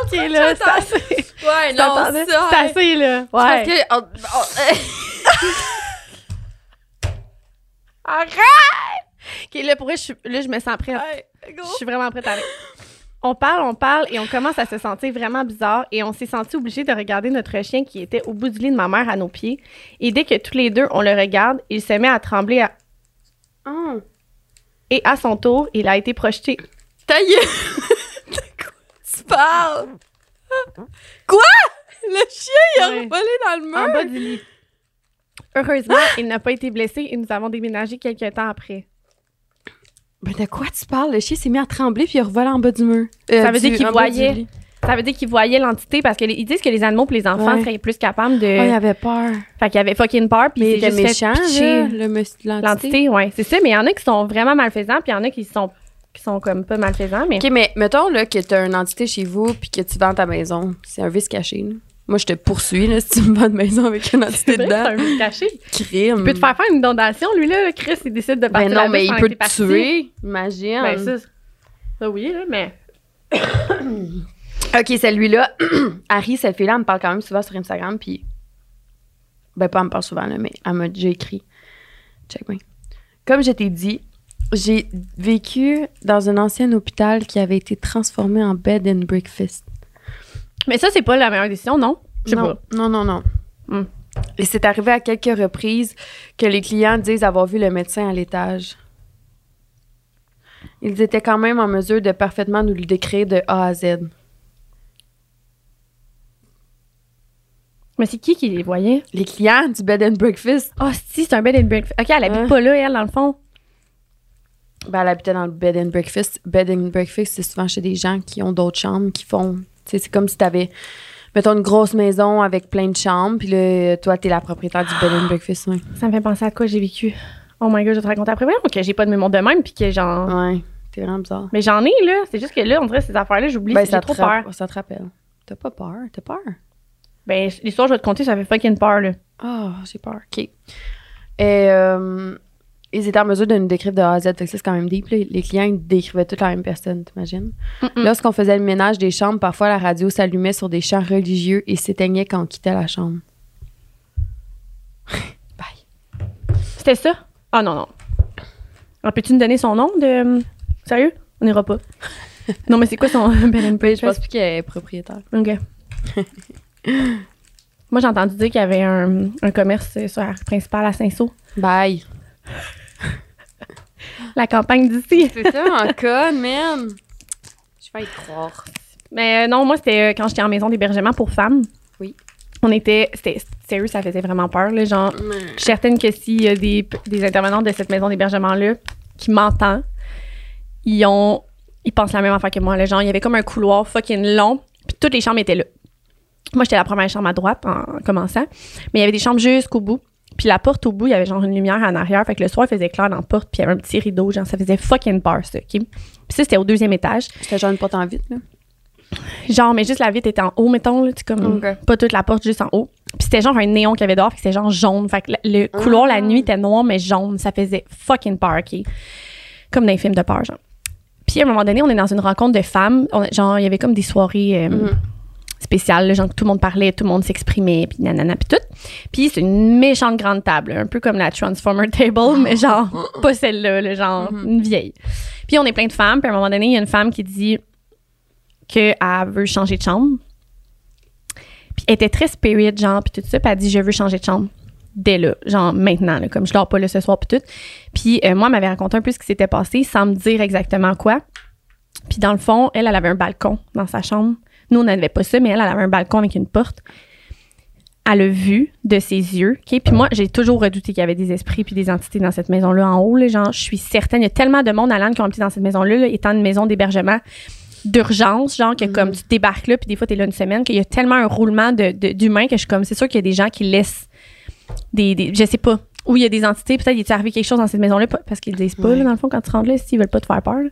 Ok, là, c'est assez. Ouais, non. C'est assez, là. Parce Ouais. que... oh, oh, [LAUGHS] Arrête! OK, là, pour vrai, je, suis- là, je me sens prête. ouais. Je suis vraiment prête à aller. On parle, on parle et on commence à se sentir vraiment bizarre et on s'est senti obligé de regarder notre chien qui était au bout du lit de ma mère à nos pieds. Et dès que tous les deux, on le regarde, il se met à trembler à- Oh. et à son tour, il a été projeté. Ta! [LAUGHS] De quoi tu parles? Quoi? Le chien, il a Ouais. revolé dans le en mur? bas du lit. Heureusement, il n'a pas été blessé et nous avons déménagé quelques temps après. Ben, de quoi tu parles? Le chien s'est mis à trembler puis il a revolé en bas du mur. Euh, Ça veut du- dire qu'il voyait. Ça veut dire qu'il voyait l'entité parce qu'ils disent que les animaux et les enfants Ouais. seraient plus capables de. Oh, il avait peur. Fait qu'il avait fucking peur puis Mais il il s'est était juste fait méchant, pitcher. là, le monsieur l'entité. L'entité, ouais, c'est ça. Mais il y en a qui sont vraiment malfaisants, puis il y en a qui sont, qui sont comme pas malfaisants, mais. OK, mais mettons là, que t'as une entité chez vous puis que tu vends ta maison. C'est un vice caché. là. Moi, je te poursuis là, si tu me vends une maison avec une entité que c'est dedans. un caché. Crime. Il peut te faire faire une inondation, lui, là. Chris, il décide de partir Ben non, mais il peut te tuer. Imagine. Ben, ça, Ça, oui, là, mais. [COUGHS] OK, celui-là, [COUGHS] Harry, cette fille-là, elle me parle quand même souvent sur Instagram, puis. Ben, pas elle me parle souvent, là, mais elle m'a déjà écrit. Check me Comme je t'ai dit, j'ai vécu dans un ancien hôpital qui avait été transformé en bed and breakfast. Mais ça, c'est pas la meilleure décision, non? Je sais non, pas. non, non, non. Hmm. Et c'est arrivé à quelques reprises que les clients disent avoir vu le médecin à l'étage. Ils étaient quand même en mesure de parfaitement nous le décrire de A à Z. Mais c'est qui qui les voyait? Les clients du bed and breakfast, Ah, si, c'est un bed and breakfast. OK, elle habite pas là, elle, dans le fond. ben, elle habitait dans le bed and breakfast. Bed and breakfast, c'est souvent chez des gens qui ont d'autres chambres, qui font. Tu c'est comme si t'avais, mettons, une grosse maison avec plein de chambres, puis là, toi, t'es la propriétaire du bed and breakfast. Ouais. Ça me fait penser à quoi j'ai vécu? Oh my god, je vais te raconter après. Voyons que j'ai pas de mémoire de même, puis que genre. ouais, t'es vraiment bizarre. Mais j'en ai, là. C'est juste que là, on dirait ces affaires-là, j'oublie. Ben, j'ai trop peur. ça te rappelle. T'as pas peur? T'as peur? Ben, l'histoire, je vais te conter, ça fait fucking peur, là. Ah, j'ai peur. OK. Et euh, ils étaient en mesure de nous décrire de A à Z. Fait que ça, c'est quand même deep. là. Les clients, ils décrivaient toute la même personne, t'imagines? Lorsqu'on faisait le ménage des chambres, parfois la radio s'allumait sur des chants religieux et s'éteignait quand on quittait la chambre. [LAUGHS] Bye. C'était ça? Ah non, non. Alors, peux-tu nous donner son nom de. Sérieux? On n'ira pas. [LAUGHS] non, mais c'est quoi son [LAUGHS] bed and Je pense plus qu'elle est propriétaire. OK. Moi, j'ai entendu dire qu'il y avait un, un commerce sur la principale à Saint-Saul. Bye. La campagne d'ici. C'est ça, en code, man. Je vais y croire. Mais euh, non, moi, c'était euh, quand j'étais en maison d'hébergement pour femmes. Oui. On était. C'était sérieux, ça faisait vraiment peur. Là, genre, je suis certaine que s'il y a des, des intervenants de cette maison d'hébergement-là qui m'entendent, ils ont. Ils pensent la même affaire que moi. Là, genre, il y avait comme un couloir fucking long, puis toutes les chambres étaient là. Moi, j'étais la première chambre à droite en commençant, mais il y avait des chambres jusqu'au bout. Puis la porte au bout, il y avait genre une lumière en arrière. Fait que le soir, il faisait clair dans la porte, puis il y avait un petit rideau. Genre, ça faisait fucking peur, ça, OK? Puis ça, c'était au deuxième étage. C'était genre une porte en vite, là? Genre, mais juste la vitre était en haut, mettons, là, tu comme pas toute la porte, juste en haut. Puis c'était genre un néon qu'il y avait dehors, fait que c'était genre jaune. Fait que le, le couloir la nuit était noir, mais jaune. Ça faisait fucking peur, OK? Comme dans les films de peur, genre. Puis à un moment donné, on est dans une rencontre de femmes. On- genre, il y avait comme des soirées euh, spéciales, là, genre que tout le monde parlait, tout le monde s'exprimait, puis nanana, puis tout. Puis c'est une méchante grande table, un peu comme la Transformer Table, mais genre, [LAUGHS] pas celle-là, là, genre, une vieille. Puis on est plein de femmes, puis à un moment donné, il y a une femme qui dit qu'elle veut changer de chambre. Puis elle était très spirit, genre, puis tout ça, puis elle dit, je veux changer de chambre. Dès là, genre maintenant, là, comme je dors pas là ce soir, puis tout. Puis euh, moi, elle m'avait raconté un peu ce qui s'était passé sans me dire exactement quoi. Puis dans le fond, elle, elle avait un balcon dans sa chambre. Nous, on n'avait pas ça, mais elle, elle avait un balcon avec une porte. Elle a vu de ses yeux. Puis moi, j'ai toujours redouté qu'il y avait des esprits puis des entités dans cette maison-là en haut. Là, genre, je suis certaine. Il y a tellement de monde à l'âne qui ont habité dans cette maison-là, là, étant une maison d'hébergement d'urgence, genre que comme tu débarques là, puis des fois, tu es là une semaine, qu'il y a tellement un roulement de- de- d'humains que je suis comme, c'est sûr qu'il y a des gens qui laissent des, des- je sais pas, où il y a des entités, peut-être il est arrivé quelque chose dans cette maison-là, parce qu'ils disent pas, Ouais. là, dans le fond, quand tu rentres là, s'ils veulent pas te faire peur. là.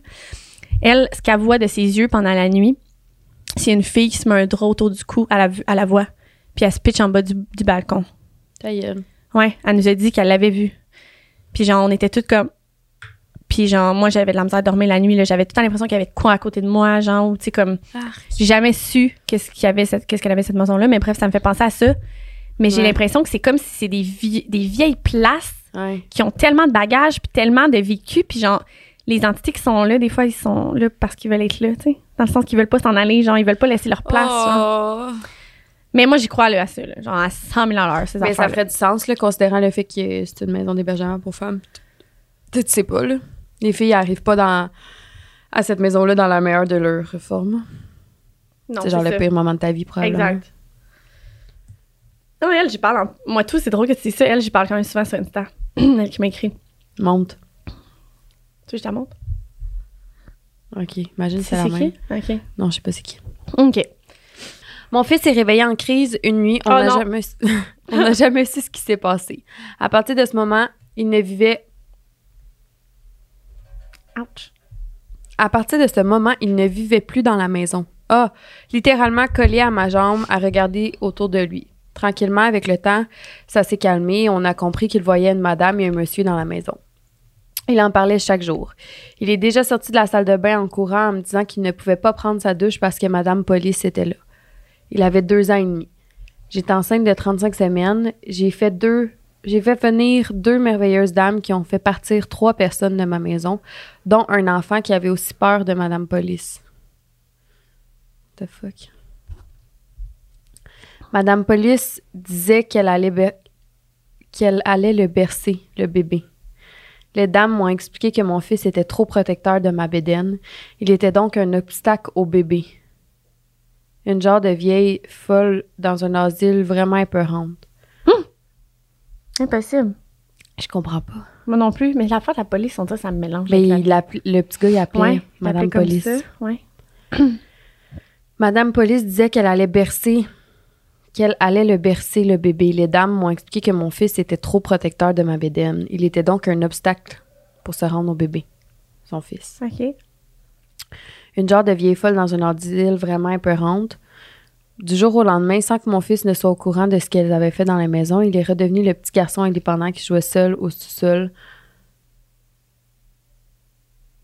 Elle, ce qu'elle voit de ses yeux pendant la nuit, c'est une fille qui se met un drap autour du cou, à la, vue- à la voix, puis elle se pitch en bas du, du balcon. Gueule. Ouais, elle nous a dit qu'elle l'avait vu. Puis genre, on était toutes comme. Puis genre, moi, j'avais de la misère à dormir la nuit. là. J'avais tout le temps l'impression qu'il y avait de quoi à côté de moi, genre, ou tu sais, comme. J'ai jamais su qu'est-ce qu'il y avait, cette- qu'est-ce qu'elle avait cette maison-là, mais bref, ça me fait penser à ça. Mais j'ai l'impression que c'est comme si c'est des, vie- des vieilles places Ouais. qui ont tellement de bagages puis tellement de vécu puis genre les entités qui sont là des fois ils sont là parce qu'ils veulent être là tu sais dans le sens qu'ils veulent pas s'en aller genre ils veulent pas laisser leur place. Oh. mais moi j'y crois là à ça là, genre à 100 000 à ces Mais ça ferait du sens, là, considérant le fait que c'est une maison d'hébergement pour femmes. Tu sais pas, là. Les filles n'arrivent pas dans, à cette maison-là dans la meilleure de leur forme. non c'est genre le ça. pire moment de ta vie, probablement. exact non elle j'y parle en- moi tout c'est drôle que tu dis ça elle j'y parle quand même souvent sur Insta [CLEARS THROAT] elle qui m'a écrit tu veux que je te la montre OK. Imagine si c'est la même. qui? ok Non, je sais pas c'est qui. ok Mon fils s'est réveillé en crise une nuit. On Oh n'a non. jamais, su- [LAUGHS] on n'a jamais su ce qui s'est passé. À partir de ce moment, il ne vivait. ouch À partir de ce moment, il ne vivait plus dans la maison. Ah, littéralement collé à ma jambe, à regarder autour de lui. Tranquillement, avec le temps, ça s'est calmé. On a compris qu'il voyait une madame et un monsieur dans la maison. Il en parlait chaque jour. Il est déjà sorti de la salle de bain en courant en me disant qu'il ne pouvait pas prendre sa douche parce que Madame Police était là. Il avait deux ans et demi. J'étais enceinte de 35 semaines. J'ai fait deux. J'ai fait venir deux merveilleuses dames qui ont fait partir trois personnes de ma maison, dont un enfant qui avait aussi peur de Madame Police. What the fuck? Madame Police disait qu'elle allait, qu'elle allait le bercer, le bébé. Les dames m'ont expliqué que mon fils était trop protecteur de ma bédaine. Il était donc un obstacle au bébé. Une genre de vieille folle dans un asile vraiment épeurante. Impossible. Je comprends pas. Moi non plus, mais la fois de la police, on dirait que ça me mélange. Mais la- il le petit gars, il appelait Ouais, Madame Police. ça, ouais. [CLEARS THROAT] Madame Police disait qu'elle allait bercer, qu'elle allait le bercer, le bébé. Les dames m'ont expliqué que mon fils était trop protecteur de ma bédaine. Il était donc un obstacle pour se rendre au bébé, son fils. OK. Une genre de vieille folle dans une asile vraiment épeurante. Du jour au lendemain, sans que mon fils ne soit au courant de ce qu'elles avaient fait dans la maison, il est redevenu le petit garçon indépendant qui jouait seul au sous-sol.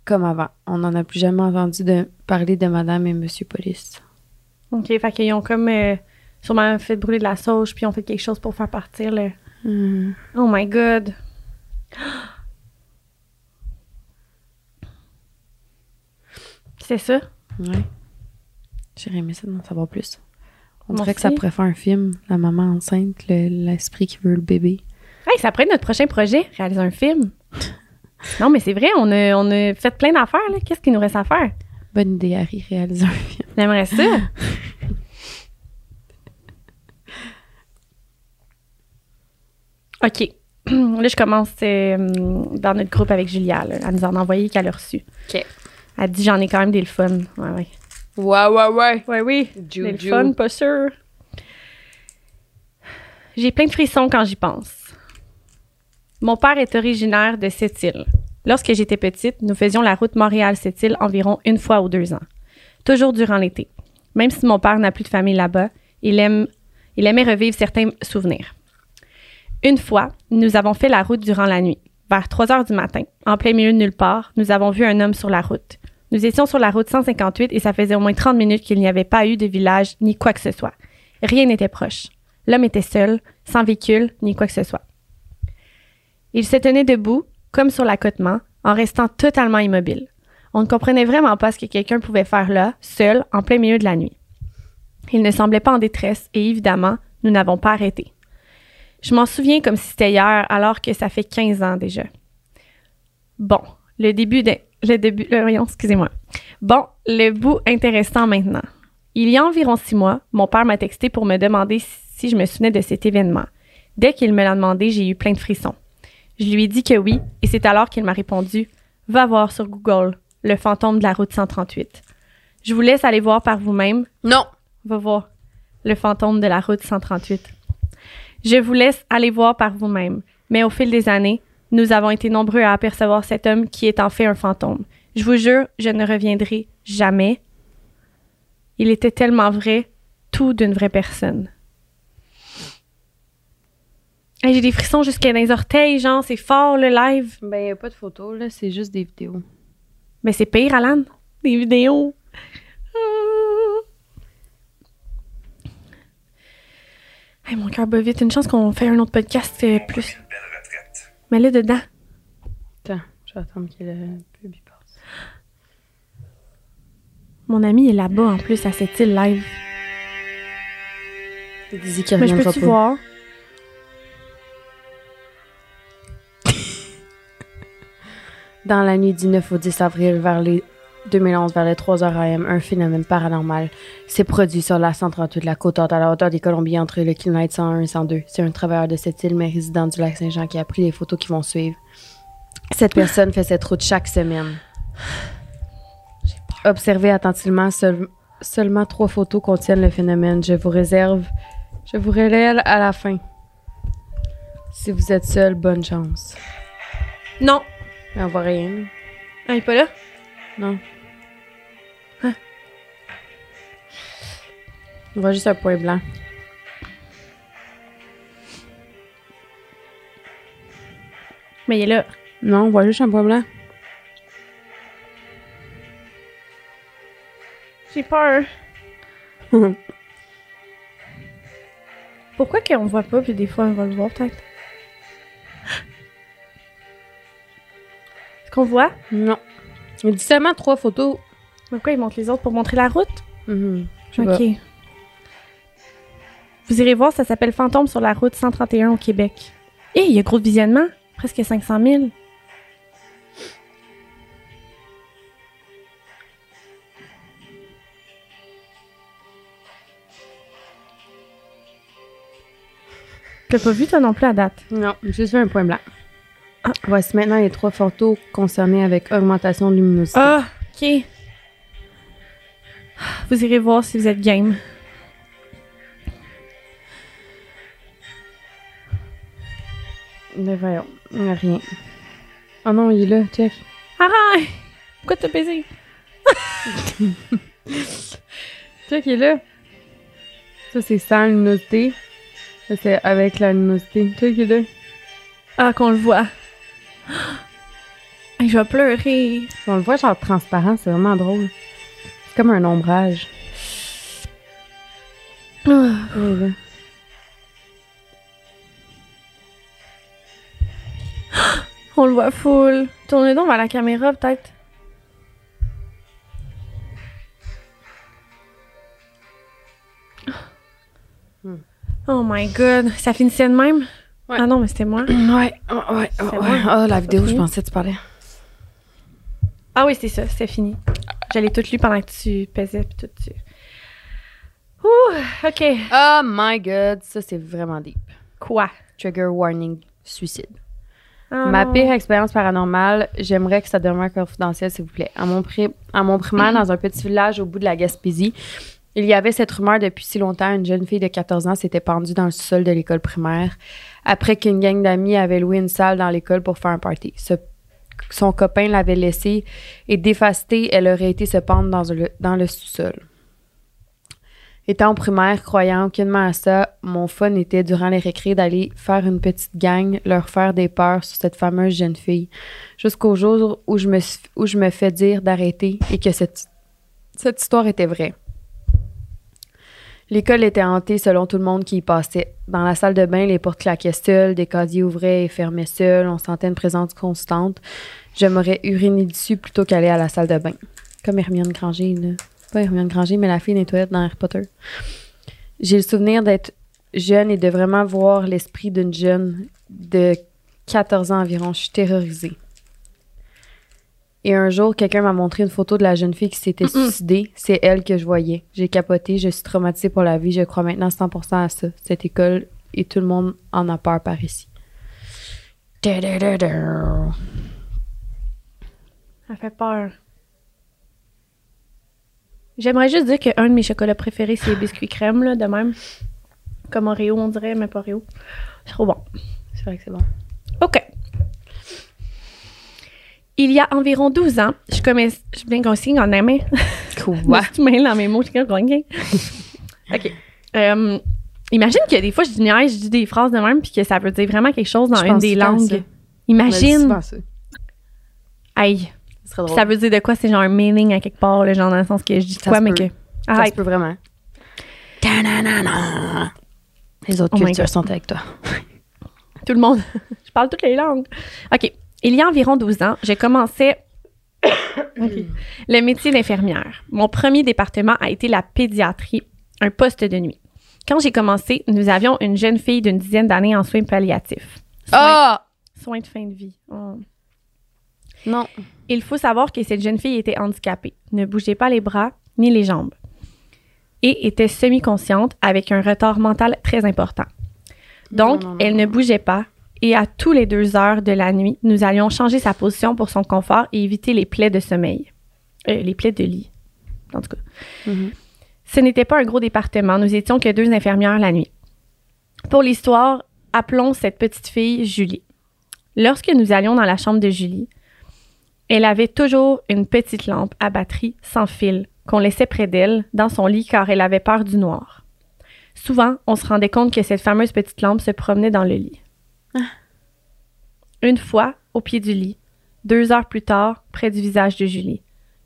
Comme avant. On n'en a plus jamais entendu de parler de Madame et Monsieur Police. OK, fait qu'ils ont comme euh, sûrement fait brûler de la sauge, puis ont fait quelque chose pour faire partir le... Hmm. Oh my God. C'est ça? Ouais. J'aurais aimé ça d'en savoir plus. On dirait que ça pourrait faire un film, la maman enceinte, le- l'esprit qui veut le bébé. Hey, ça pourrait être notre prochain projet, réaliser un film. non, mais c'est vrai, on a, on a fait plein d'affaires, là. Qu'est-ce qu'il nous reste à faire? Bonne idée, Harry, réaliser un film. J'aimerais ça? [LAUGHS] OK. [CLEARS THROAT] Là, je commence euh, dans notre groupe avec Julia. Là. Elle nous en a envoyé qu'elle a reçu. OK. Elle dit j'en ai quand même des le fun. Ouais, ouais. Ouais, ouais, ouais. Ouais, oui. Des le fun, pas sûr. J'ai plein de frissons quand j'y pense. Mon père est originaire de Sept-Îles. Lorsque j'étais petite, nous faisions la route Montréal-Sept-Îles environ une fois aux deux ans. Toujours durant l'été. Même si mon père n'a plus de famille là-bas, il, aime, il aimait revivre certains souvenirs. Une fois, nous avons fait la route durant la nuit. Vers 3 heures du matin, en plein milieu de nulle part, nous avons vu un homme sur la route. Nous étions sur la route 158 et ça faisait au moins 30 minutes qu'il n'y avait pas eu de village ni quoi que ce soit. Rien n'était proche. L'homme était seul, sans véhicule ni quoi que ce soit. Il se tenait debout, comme sur l'accotement, en restant totalement immobile. On ne comprenait vraiment pas ce que quelqu'un pouvait faire là, seul, en plein milieu de la nuit. Il ne semblait pas en détresse et évidemment, nous n'avons pas arrêté. Je m'en souviens comme si c'était hier, alors que ça fait 15 ans déjà. Bon, le début de... Le début... Le, excusez-moi. Bon, le bout intéressant maintenant. Il y a environ six mois, mon père m'a texté pour me demander si je me souvenais de cet événement. Dès qu'il me l'a demandé, j'ai eu plein de frissons. Je lui ai dit que oui, et c'est alors qu'il m'a répondu Va voir sur Google le fantôme de la route 138. Je vous laisse aller voir par vous-même. Non. Va voir le fantôme de la route 138. Je vous laisse aller voir par vous-même. Mais au fil des années, nous avons été nombreux à apercevoir cet homme qui est en fait un fantôme. Je vous jure, je ne reviendrai jamais. Il était tellement vrai, tout d'une vraie personne. Hey, J'ai des frissons jusqu'à dans les orteils, genre, c'est fort le live. Ben, il n'y a pas de photos, là, c'est juste des vidéos. Mais c'est pire, Alan. Des vidéos. Hey, mon cœur bat vite. Une chance qu'on fait un autre podcast euh, plus. Mais là, dedans. Attends, je vais attendre que le pub il passe. Mon ami est là-bas, en plus, à cette île live. Dizzy qui Mais je peux-tu voir? Dans la nuit du 9 au 10 avril, vers les 2011, vers les 3 heures AM, un phénomène paranormal s'est produit sur la 138 de la côte haute à la hauteur des Colombiens entre le kilomètre 101 et 102. C'est un travailleur de cette île, mais résident du lac Saint-Jean, qui a pris les photos qui vont suivre. Cette personne fait cette route chaque semaine. Observez attentivement, seul- seulement trois photos contiennent le phénomène. Je vous réserve, je vous relève à la fin. Si vous êtes seul, bonne chance. Non. Mais on voit rien. Ah, il est pas là? Non. On voit juste un point blanc. Mais il est là. Non, on voit juste un point blanc. J'ai peur. [LAUGHS] Pourquoi qu'on voit pas, puis des fois on va le voir peut-être? Est-ce qu'on voit? Non. Il dit seulement trois photos. Pourquoi ils montrent les autres pour montrer la route? Mhm. Pas. Ok. Vous irez voir, ça s'appelle Fantôme sur la route 131 au Québec. Et il y a gros de visionnement, presque 500 000. Tu l'as pas vu toi non plus à date? Non, j'ai juste vu un point blanc. Voici maintenant les trois photos concernées avec augmentation de luminosité. Ah, ok. Vous irez voir si vous êtes game. Mais voyons, il n'y a rien. Oh non, il est là, check. Arrête! Pourquoi t'as baisé? [LAUGHS] Check, il est là. Ça, c'est sans luminosité. Ça, c'est avec la luminosité. Check, il est là. Ah, qu'on le voit. Hey, je vais pleurer. On le voit genre transparent, c'est vraiment drôle. C'est comme un ombrage. Ah. On le voit full. Tournez donc vers la caméra, peut-être. Hmm. Oh my god. Ça finissait de même? Ouais. Ah non, mais c'était moi. Ouais, ouais, ouais. Ah, la vidéo, je pensais que tu parlais. Ah oui, c'est ça, c'est fini. J'allais tout lu pendant que tu pesais pis tout dessus. Ouh, ok. Oh my god, ça, c'est vraiment deep. Quoi? Trigger warning, suicide. Ah Ma pire expérience paranormale, j'aimerais que ça demeure confidentiel, s'il vous plaît. À mon, pri- à mon primaire, [CLEARS THROAT] dans un petit village au bout de la Gaspésie, il y avait cette rumeur depuis si longtemps. Une jeune fille de 14 ans s'était pendue dans le sol de l'école primaire après qu'une gang d'amis avait loué une salle dans l'école pour faire un party. Son copain l'avait laissée et défastée, elle aurait été se pendre dans le, dans le sous-sol. Étant au primaire, croyant aucunement à ça, mon fun était durant les récrés d'aller faire une petite gang, leur faire des peurs sur cette fameuse jeune fille, jusqu'au jour où je me, où je me fais dire d'arrêter et que cette, cette histoire était vraie. L'école était hantée selon tout le monde qui y passait. Dans la salle de bain, les portes claquaient seules, des casiers ouvraient et fermaient seuls, on sentait une présence constante. Je m'aurais uriné dessus plutôt qu'aller à la salle de bain. Comme Hermione Granger. Pas Hermione Granger, mais la fille des toilettes dans Harry Potter. J'ai le souvenir d'être jeune et de vraiment voir l'esprit d'une jeune de 14 ans environ. Je suis terrorisée. Et un jour, quelqu'un m'a montré une photo de la jeune fille qui s'était suicidée. C'est elle que je voyais. J'ai capoté, je suis traumatisée pour la vie. Je crois maintenant 100% à ça. Cette école et tout le monde en a peur par ici. Ça fait peur. J'aimerais juste dire qu'un de mes chocolats préférés, c'est les biscuits crème, là, de même. Comme Oreo, on dirait, mais pas Oreo. C'est trop bon. C'est vrai que c'est bon. OK. Il y a environ 12 ans, je commençais. Je viens qu'on signe en aimant. Quoi? [LAUGHS] Tu mêles dans mes mots, je suis [LAUGHS] OK. Euh, imagine que des fois, je dis niaise, je dis des phrases de même, puis que ça veut dire vraiment quelque chose dans Je une des langues. Imagine. ça. Aïe. Ça veut dire de quoi? C'est genre un meaning à quelque part, le genre dans le sens que je dis Ça quoi, mais peut. que. Ça se Arrête. peut vraiment. Ta-na-na-na. Les autres Oh cultures sont avec toi. Tout le monde. [LAUGHS] je parle toutes les langues. OK. Il y a environ 12 ans, j'ai commencé [COUGHS] le métier d'infirmière. Mon premier département a été la pédiatrie, un poste de nuit. Quand j'ai commencé, nous avions une jeune fille d'une dizaine d'années en soins palliatifs. Soins, Ah! soins de fin de vie. Oh. Non. Il faut savoir que cette jeune fille était handicapée, ne bougeait pas les bras ni les jambes et était semi-consciente avec un retard mental très important. Donc, Non, non, non, elle ne bougeait pas et à tous les deux heures de la nuit, nous allions changer sa position pour son confort et éviter les plaies de sommeil. Euh, les plaies de lit, en tout cas. Mhm. Ce n'était pas un gros département, nous étions que deux infirmières la nuit. Pour l'histoire, appelons cette petite fille Julie. Lorsque nous allions dans la chambre de Julie, elle avait toujours une petite lampe à batterie sans fil qu'on laissait près d'elle dans son lit car elle avait peur du noir. Souvent, on se rendait compte que cette fameuse petite lampe se promenait dans le lit. Une fois, au pied du lit. Deux heures plus tard, près du visage de Julie.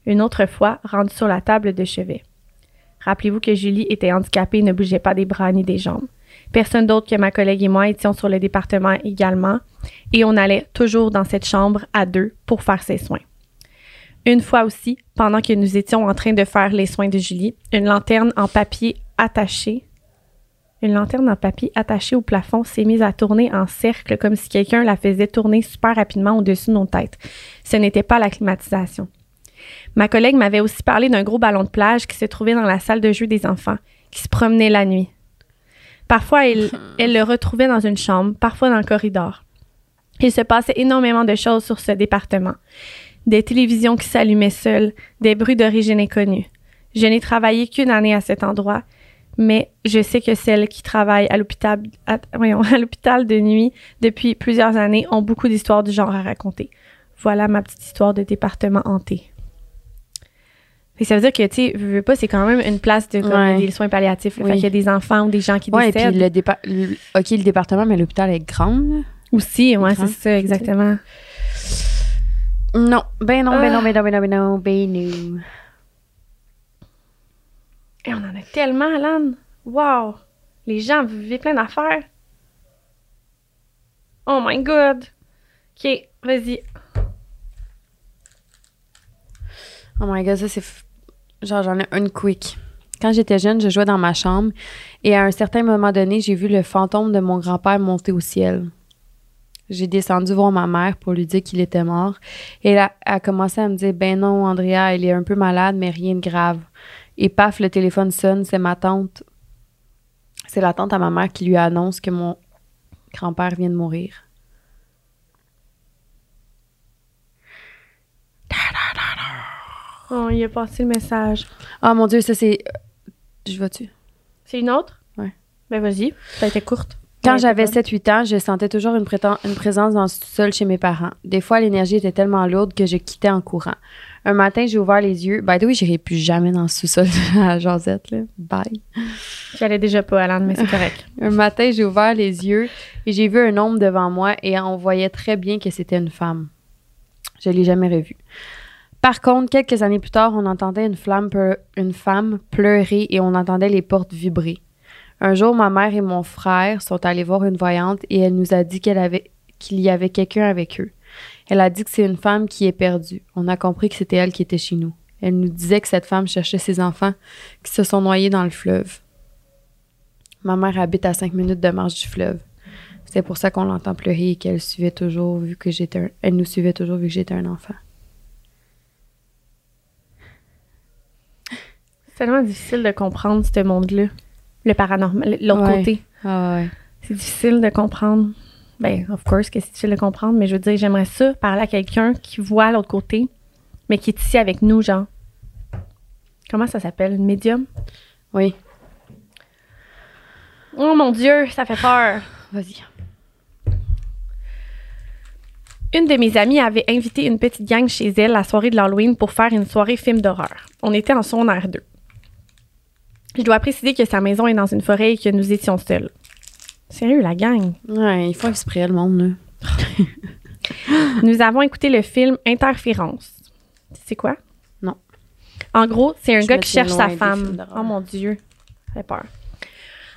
Une autre fois, rendu sur la table de chevet. Rappelez-vous que Julie était handicapée et ne bougeait pas des bras ni des jambes. Personne d'autre que ma collègue et moi étions sur le département également, et on allait toujours dans cette chambre à deux pour faire ses soins. Une fois aussi, pendant que nous étions en train de faire les soins de Julie, une lanterne en papier attachée, une lanterne en papier attachée au plafond s'est mise à tourner en cercle comme si quelqu'un la faisait tourner super rapidement au-dessus de nos têtes. Ce n'était pas la climatisation. Ma collègue m'avait aussi parlé d'un gros ballon de plage qui se trouvait dans la salle de jeu des enfants, qui se promenait la nuit. Parfois, elle, elle le retrouvait dans une chambre, parfois dans le corridor. Il se passait énormément de choses sur ce département. Des télévisions qui s'allumaient seules, des bruits d'origine inconnue. Je n'ai travaillé qu'une année à cet endroit, mais je sais que celles qui travaillent à l'hôpital, à, voyons, [LAUGHS] à l'hôpital de nuit depuis plusieurs années ont beaucoup d'histoires du genre à raconter. Voilà ma petite histoire de département hanté. Ça veut dire que, tu sais, veux, veux pas, c'est quand même une place de comme, Ouais. des soins palliatifs. là. Oui. Fait qu'il y a des enfants ou des gens qui Ouais, et puis décèdent. le, dépa- le- OK, le département, mais l'hôpital est grand. là. Aussi, ouais, Grand, c'est ça, exactement. Non, ben non, ben Ah. non, ben non, ben non, ben non, ben non. Et on en a tellement, Alan. Wow! Les gens vivent plein d'affaires. Oh my god! OK, vas-y. Oh my god, ça c'est. Genre, j'en ai une quick. Quand j'étais jeune, je jouais dans ma chambre et à un certain moment donné, j'ai vu le fantôme de mon grand-père monter au ciel. J'ai descendu voir ma mère pour lui dire qu'il était mort et elle a, a commencé à me dire Ben non, Andrea, il est un peu malade, mais rien de grave. Et paf, le téléphone sonne, c'est ma tante. C'est la tante à ma mère qui lui annonce que mon grand-père vient de mourir. Oh, il a passé le message. Ah mon dieu, ça c'est. Je vois-tu? C'est une autre? Ouais. Ben vas-y, ça a été courte. Quand j'avais c'est 7-8 ans, je sentais toujours une, une présence dans le sous-sol chez mes parents. Des fois, l'énergie était tellement lourde que je quittais en courant. Un matin, j'ai ouvert les yeux. By the way, j'irai plus jamais dans le sous-sol [LAUGHS] à Josette, là. Bye. J'allais déjà pas, Alan, mais c'est correct. [LAUGHS] Un matin, j'ai ouvert les yeux et j'ai vu un homme devant moi et on voyait très bien que c'était une femme. Je l'ai jamais revue. Par contre, quelques années plus tard, on entendait une, flamme une femme pleurer et on entendait les portes vibrer. Un jour, ma mère et mon frère sont allés voir une voyante et elle nous a dit qu'elle avait qu'il y avait quelqu'un avec eux. Elle a dit que c'est une femme qui est perdue. On a compris que c'était elle qui était chez nous. Elle nous disait que cette femme cherchait ses enfants qui se sont noyés dans le fleuve. Ma mère habite à cinq minutes de marche du fleuve. C'est pour ça qu'on l'entend pleurer et qu'elle suivait toujours vu que j'étais un- elle nous suivait toujours vu que j'étais un enfant. C'est tellement difficile de comprendre ce monde-là. Le paranormal, l'autre Ouais. côté. Ah ouais. C'est difficile de comprendre. Ben, of course que c'est difficile de comprendre, mais je veux dire, j'aimerais ça parler à quelqu'un qui voit l'autre côté, mais qui est ici avec nous, genre. Comment ça s'appelle? Une médium? Oui. Oh mon Dieu, ça fait peur. Vas-y. Une de mes amies avait invité une petite gang chez elle la soirée de l'Halloween pour faire une soirée film d'horreur. On était en secondaire 2. Je dois préciser que sa maison est dans une forêt et que nous étions seuls. Sérieux, la gang? Ouais, il faut exprès le monde, là. [LAUGHS] Nous avons écouté le film Interférence. C'est quoi? Non. En gros, c'est un Je gars qui cherche sa femme. Oh mon Dieu. Fait peur.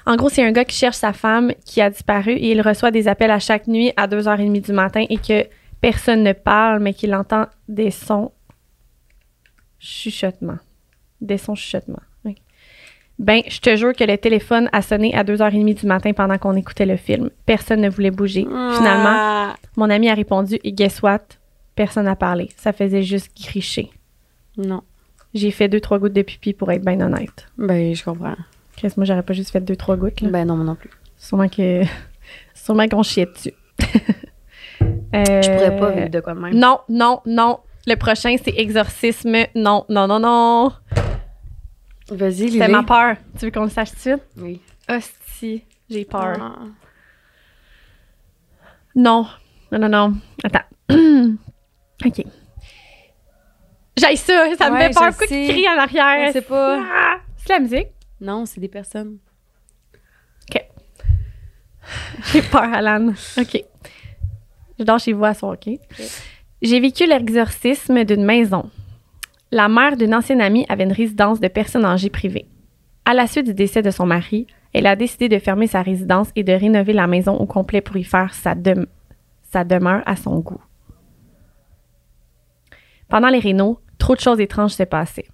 En gros, c'est un gars qui cherche sa femme qui a disparu et il reçoit des appels à chaque nuit à 2h30 du matin et que personne ne parle, mais qu'il entend des sons chuchotements. Des sons chuchotements. Ben, je te jure que le téléphone a sonné à 2h30 du matin pendant qu'on écoutait le film. Personne ne voulait bouger. Finalement, mon ami a répondu et guess what? Personne n'a parlé. Ça faisait juste gricher. Non. J'ai fait deux, trois gouttes de pipi pour être bien honnête. Ben, je comprends. Chris, moi, j'aurais pas juste fait deux, trois gouttes. Là. Ben non, moi non plus. Sûrement que. [LAUGHS] Sûrement qu'on chiait dessus. [LAUGHS] Je pourrais pas Euh, vivre de quoi de même. Non, non, non. Le prochain, c'est exorcisme. Non, non, non, non. Vas-y, C'était ma peur. Tu veux qu'on le sache tout de suite? Oui. Hostie, j'ai peur. Ah. Non. Non, non, non. Attends. [CLEARS THROAT] OK. J'ai ça, ça me fait peur. je Pourquoi tu sais. cries en arrière? On sait pas. Ah, c'est la musique? Non, c'est des personnes. J'ai peur, Alan. OK. Je dors chez vous à soir, OK? J'ai vécu l'exorcisme d'une maison. La mère d'une ancienne amie avait une résidence de personnes âgées privée. À la suite du décès de son mari, elle a décidé de fermer sa résidence et de rénover la maison au complet pour y faire sa, dem- sa demeure à son goût. Pendant les rénaux, trop de choses étranges se passaient.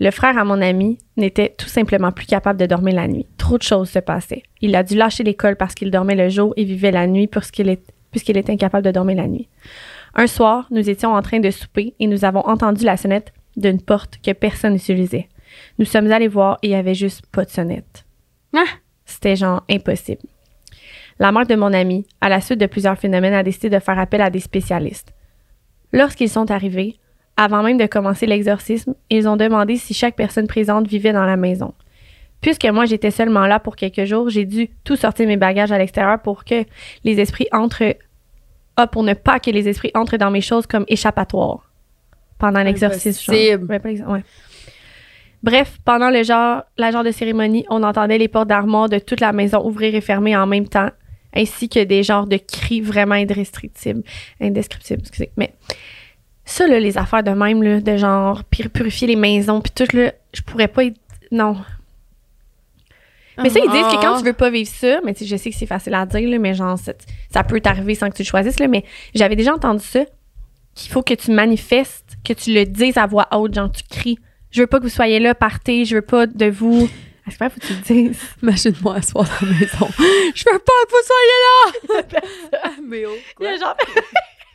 Le frère à mon ami n'était tout simplement plus capable de dormir la nuit. Trop de choses se passaient. Il a dû lâcher l'école parce qu'il dormait le jour et vivait la nuit puisqu'il était incapable de dormir la nuit. Un soir, nous étions en train de souper et nous avons entendu la sonnette d'une porte que personne n'utilisait. Nous sommes allés voir et il n'y avait juste pas de sonnette. Ah! C'était genre impossible. La mère de mon ami, à la suite de plusieurs phénomènes, a décidé de faire appel à des spécialistes. Lorsqu'ils sont arrivés, avant même de commencer l'exorcisme, ils ont demandé si chaque personne présente vivait dans la maison. Puisque moi j'étais seulement là pour quelques jours, j'ai dû tout sortir mes bagages à l'extérieur pour que les esprits entrent. Pour ne pas que les esprits entrent dans mes choses comme échappatoire pendant l'exorcisme. genre. Impossible. Ouais, pas l'ex- ouais. Bref, pendant le genre, la genre de cérémonie, on entendait les portes d'armoire de toute la maison ouvrir et fermer en même temps, ainsi que des genres de cris vraiment indescriptibles. Indescriptibles, excusez. Mais ça, là, les affaires de même, là, de genre pur- purifier les maisons, puis tout, là, je pourrais pas être. Non. Mais ça, ils disent que quand tu veux pas vivre ça, mais tu sais, je sais que c'est facile à dire, là, mais genre, ça, ça peut t'arriver sans que tu le choisisses, là, mais j'avais déjà entendu ça, qu'il faut que tu manifestes, que tu le dises à voix haute, genre, tu cries. Je veux pas que vous soyez là, partez, je veux pas de vous. Est-ce que faut que tu le dises? [LAUGHS] Imagine-moi à soir dans la maison. [LAUGHS] Je veux pas que vous soyez là! [LAUGHS] Mais oh, Il y a genre.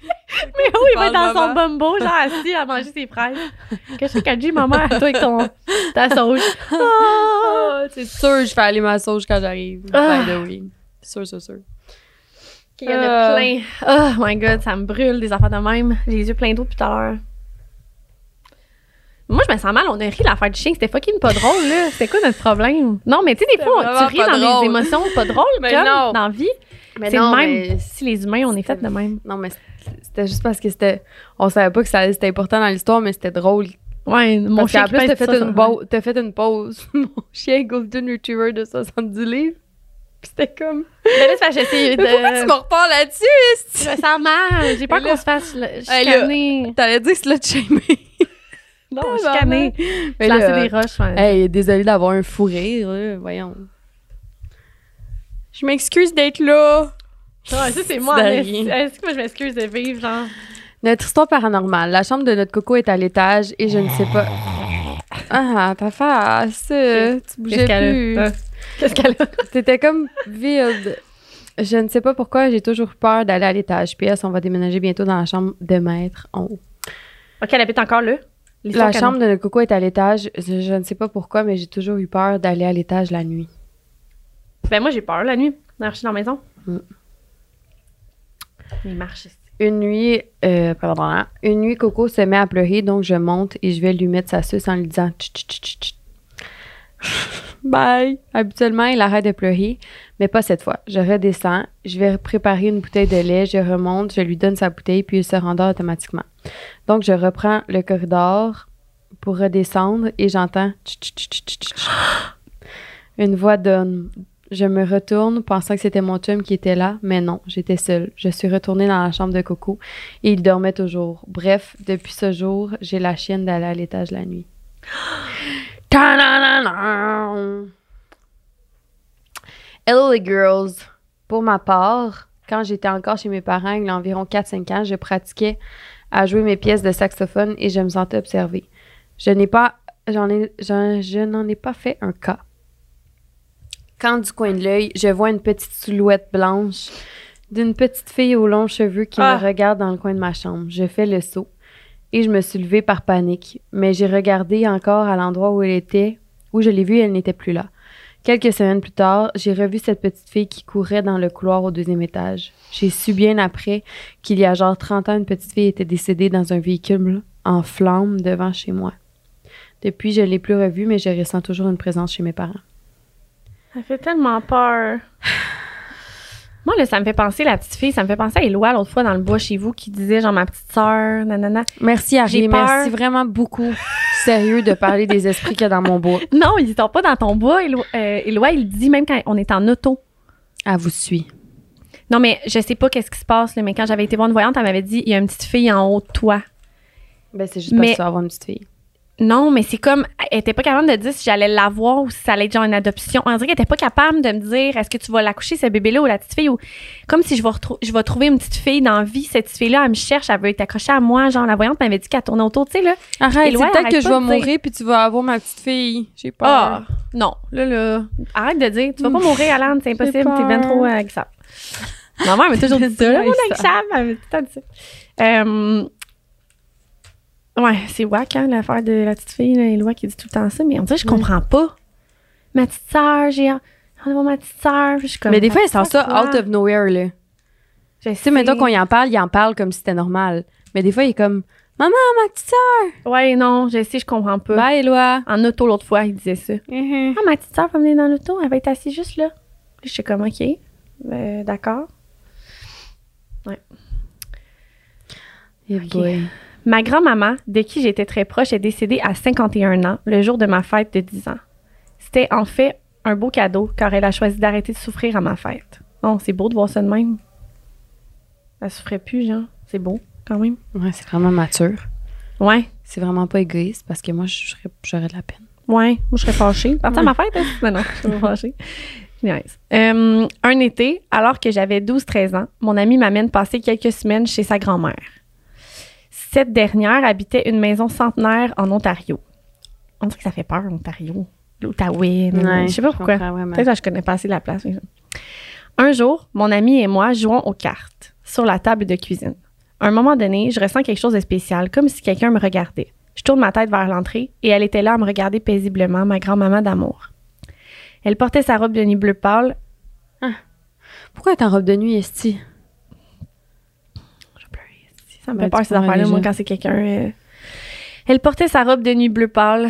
[LAUGHS] mais où il va être dans son bumbo, genre assis à manger ses fraises. Qu'est-ce que dit maman, toi avec ton, ta sauge? [LAUGHS] Ah, c'est sûr, je fais aller ma sauge quand j'arrive. Ah. By the way. Sûr, sûr, sûr. Il y en a Euh. plein. Oh my god, ça me brûle des affaires de même. J'ai les yeux pleins d'eau depuis tout à l'heure. Moi, je me sens mal. On a ri l'affaire du chien. C'était fucking pas drôle, là. [LAUGHS] C'était quoi notre problème? Non, mais tu sais, des fois, vraiment tu ris dans drôle. des émotions pas drôles, Mais comme non. dans la vie. Mais C'est non, le même. mais- Si les humains, on est fait de même. Non, mais c'était juste parce que c'était. On savait pas que ça- c'était important dans l'histoire, mais c'était drôle. Ouais, mon Parce chien qui plus, t'as fait, 60. une pause- t'as fait une pause. [LAUGHS] Mon chien Golden Retriever de 70 livres. Puis c'était comme. Mais là, [LAUGHS] Mais pourquoi tu de. me repars là-dessus? Je me sens mal. J'ai peur là- qu'on se fasse le- [LAUGHS] Hey, chicaner. T'allais dire slut shaming. Non, chicaner. Mais là, des roches. ouais. Hey, désolée d'avoir un fou rire, là. Voyons. Je m'excuse d'être là. Ouais, ça, c'est moi. Est-ce que moi, je m'excuse de vivre, genre? Notre histoire paranormale. La chambre de notre coco est à l'étage et je ne sais pas. Ah, ta face. euh, Tu bougeais Qu'est-ce qu'elle plus. a? Euh, Qu'est-ce qu'elle a? C'était comme vide. Je ne sais pas pourquoi j'ai toujours eu peur d'aller à l'étage. PS, on va déménager bientôt dans la chambre de maître en haut. Ok, elle habite encore là? La chambre de notre coco est à l'étage. Je, je ne sais pas pourquoi, mais j'ai toujours eu peur d'aller à l'étage la nuit. Ben, moi, j'ai peur la nuit, marcher dans la maison. Mm. Mais marche. Une nuit, euh, pardon, une nuit, Coco se met à pleurer, donc je monte et je vais lui mettre sa suce en lui disant Tch, tch, tch, tch, tch. [LAUGHS] Bye. Habituellement, il arrête de pleurer, mais pas cette fois. Je redescends, je vais préparer une bouteille de lait, je remonte, je lui donne sa bouteille, puis il se rendort automatiquement. Donc, je reprends le corridor pour redescendre et j'entends Tch, tch, tch, tch, tch, tch. une voix donne. Je me retourne pensant que c'était mon chum qui était là, mais non, j'étais seule. Je suis retournée dans la chambre de Coco et il dormait toujours. Bref, depuis ce jour, j'ai la chienne d'aller à l'étage la nuit. [GASPS] Hello les girls! Pour ma part, quand j'étais encore chez mes parents, il y a environ 4-5 ans, je pratiquais à jouer mes pièces de saxophone et je me sentais observée. Je n'ai pas, j'en ai, je n'en ai pas fait un cas. Quand du coin de l'œil, je vois une petite silhouette blanche d'une petite fille aux longs cheveux qui Ah. me regarde dans le coin de ma chambre. Je fais le saut et je me suis levée par panique, mais j'ai regardé encore à l'endroit où elle était, où je l'ai vue, elle n'était plus là. Quelques semaines plus tard, j'ai revu cette petite fille qui courait dans le couloir au deuxième étage. J'ai su bien après qu'il y a genre 30 ans, une petite fille était décédée dans un véhicule en flammes devant chez moi. Depuis, je l'ai plus revue, mais je ressens toujours une présence chez mes parents. Ça fait tellement peur. Moi, là, ça me fait penser, la petite fille, ça me fait penser à Éloi l'autre fois dans le bois chez vous qui disait, genre, ma petite sœur, nanana. Merci Harry, peur. merci vraiment beaucoup. [LAUGHS] Sérieux de parler des esprits qu'il y a dans mon bois. [LAUGHS] Non, il sort pas dans ton bois. Éloi, euh, Éloi, il dit même quand on est en auto. À vous suit. Non, mais je sais pas qu'est-ce qui se passe, là, mais quand j'avais été voir une voyante, elle m'avait dit il y a une petite fille en haut de toi. Ben, c'est juste Mais- parce que tu vas avoir une petite fille. Non, mais c'est comme. Elle était pas capable de dire si j'allais l'avoir ou si ça allait être genre une adoption. On dirait qu'elle était pas capable de me dire est-ce que tu vas l'accoucher, ce bébé-là, ou la petite fille, ou comme si je vais, je vais trouver une petite fille dans la vie. Cette petite fille-là, elle me cherche, elle veut être accrochée à moi. Genre, la voyante m'avait dit qu'elle tournait autour, tu sais, là. Arrête, c'est peut-être que je vais mourir puis tu vas avoir ma petite fille. J'ai peur. Ah, non, là, là. Arrête de dire. Tu vas pas mourir, Alan, c'est impossible, t'es bien trop euh, glissable. Ma mère m'a toujours dit ça, là, [LAUGHS] elle m'a tout le temps dit ça. Ouais, c'est wack, hein, l'affaire de la petite fille, là, Éloi, qui dit tout le temps ça, mais on dirait je Ouais. comprends pas. Ma petite sœur, j'ai hâte de voir ma petite sœur. Je suis comme, Mais des fois, elle petite sort ça sœur, out of nowhere, là. Tu sais, mettons qu'on y en parle, il en parle comme si c'était normal. Mais des fois, il est comme Maman, ma petite soeur! Ouais, non, je sais, je comprends pas. Bye, Éloi! En auto, l'autre fois, il disait ça. Mhm. Ah, ma petite sœur va venir dans l'auto, elle va être assise juste là. Je suis comme, OK, euh, d'accord. Eh boy. Ma grand-maman, de qui j'étais très proche, est décédée à 51 ans, le jour de ma fête de 10 ans. C'était en fait un beau cadeau, car elle a choisi d'arrêter de souffrir à ma fête. Oh, c'est beau de voir ça de même. Elle souffrait plus, genre. C'est beau, quand même. Ouais, c'est vraiment mature. Ouais, C'est vraiment pas égoïste parce que moi, j'aurais de la peine. ouais. Moi, je serais fâchée. Partir à ma fête, hein? [LAUGHS] Non, non, je serais fâchée. Nice. Euh, un été, alors que j'avais 12-13 ans, mon ami m'amène passer quelques semaines chez sa grand-mère. Cette dernière habitait une maison centenaire en Ontario. On dirait que ça fait peur, Ontario. L'Outaouais. Ouais, je sais pas pourquoi. Peut-être que je connais pas assez la place. Un jour, mon ami et moi jouons aux cartes sur la table de cuisine. À un moment donné, je ressens quelque chose de spécial, comme si quelqu'un me regardait. Je tourne ma tête vers l'entrée et elle était là à me regarder paisiblement, ma grand-maman d'amour. Elle portait sa robe de nuit bleu pâle. Pourquoi être en robe de nuit, Esti? Ça me fait peur ces affaires-là, moi, quand c'est quelqu'un. euh. Elle portait sa robe de nuit bleu pâle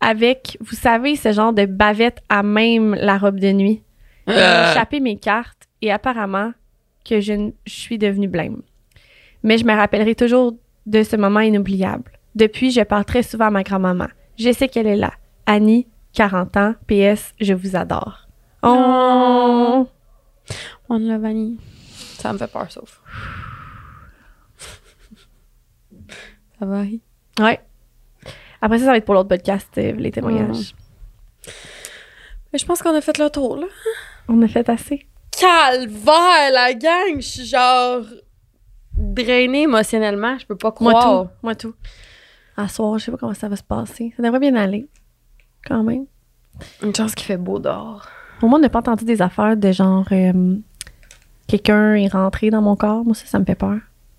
avec, vous savez, ce genre de bavette à même la robe de nuit. Elle a échappé mes cartes et apparemment que je, n- je suis devenue blême. Mais je me rappellerai toujours de ce moment inoubliable. Depuis, je parle très souvent à ma grand-maman. Je sais qu'elle est là. Annie, 40 ans, PS, je vous adore. Oh! On l'a vanille. Ça me fait peur, sauf. Ça va, Harry? Ouais. Après ça, ça va être pour l'autre podcast, euh, les témoignages. Mais je pense qu'on a fait le tour, là. On a fait assez. Calvaire, la gang! Je suis genre drainée émotionnellement. Je peux pas Moi croire. tout. Moi tout. À soir, je sais pas comment ça va se passer. Ça devrait bien aller. Quand même. Une chance qu'il fait beau dehors. Au moins, on n'a pas entendu des affaires de genre euh, quelqu'un est rentré dans mon corps. Moi, ça, ça me fait peur.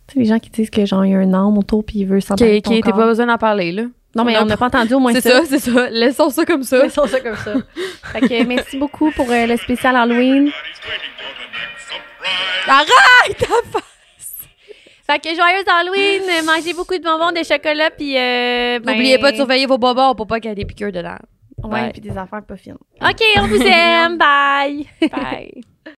Tu sais, les gens qui disent que genre il y a un âme autour puis il veut de ton qui était corps. pas besoin d'en parler, là. Non, mais on n'a pas entendu au moins C'est ça. c'est ça. Laissons ça comme ça. Laissons ça comme ça. [LAUGHS] fait que merci beaucoup pour euh, le spécial Halloween. Arrête! Fait que joyeuse Halloween, mangez beaucoup de bonbons, de chocolat puis euh, ben- N'oubliez pas de surveiller vos bonbons pour pas qu'il y ait des piqûres dedans. Ouais, puis des affaires pas fines. OK, on vous [LAUGHS] aime. Bye. Bye.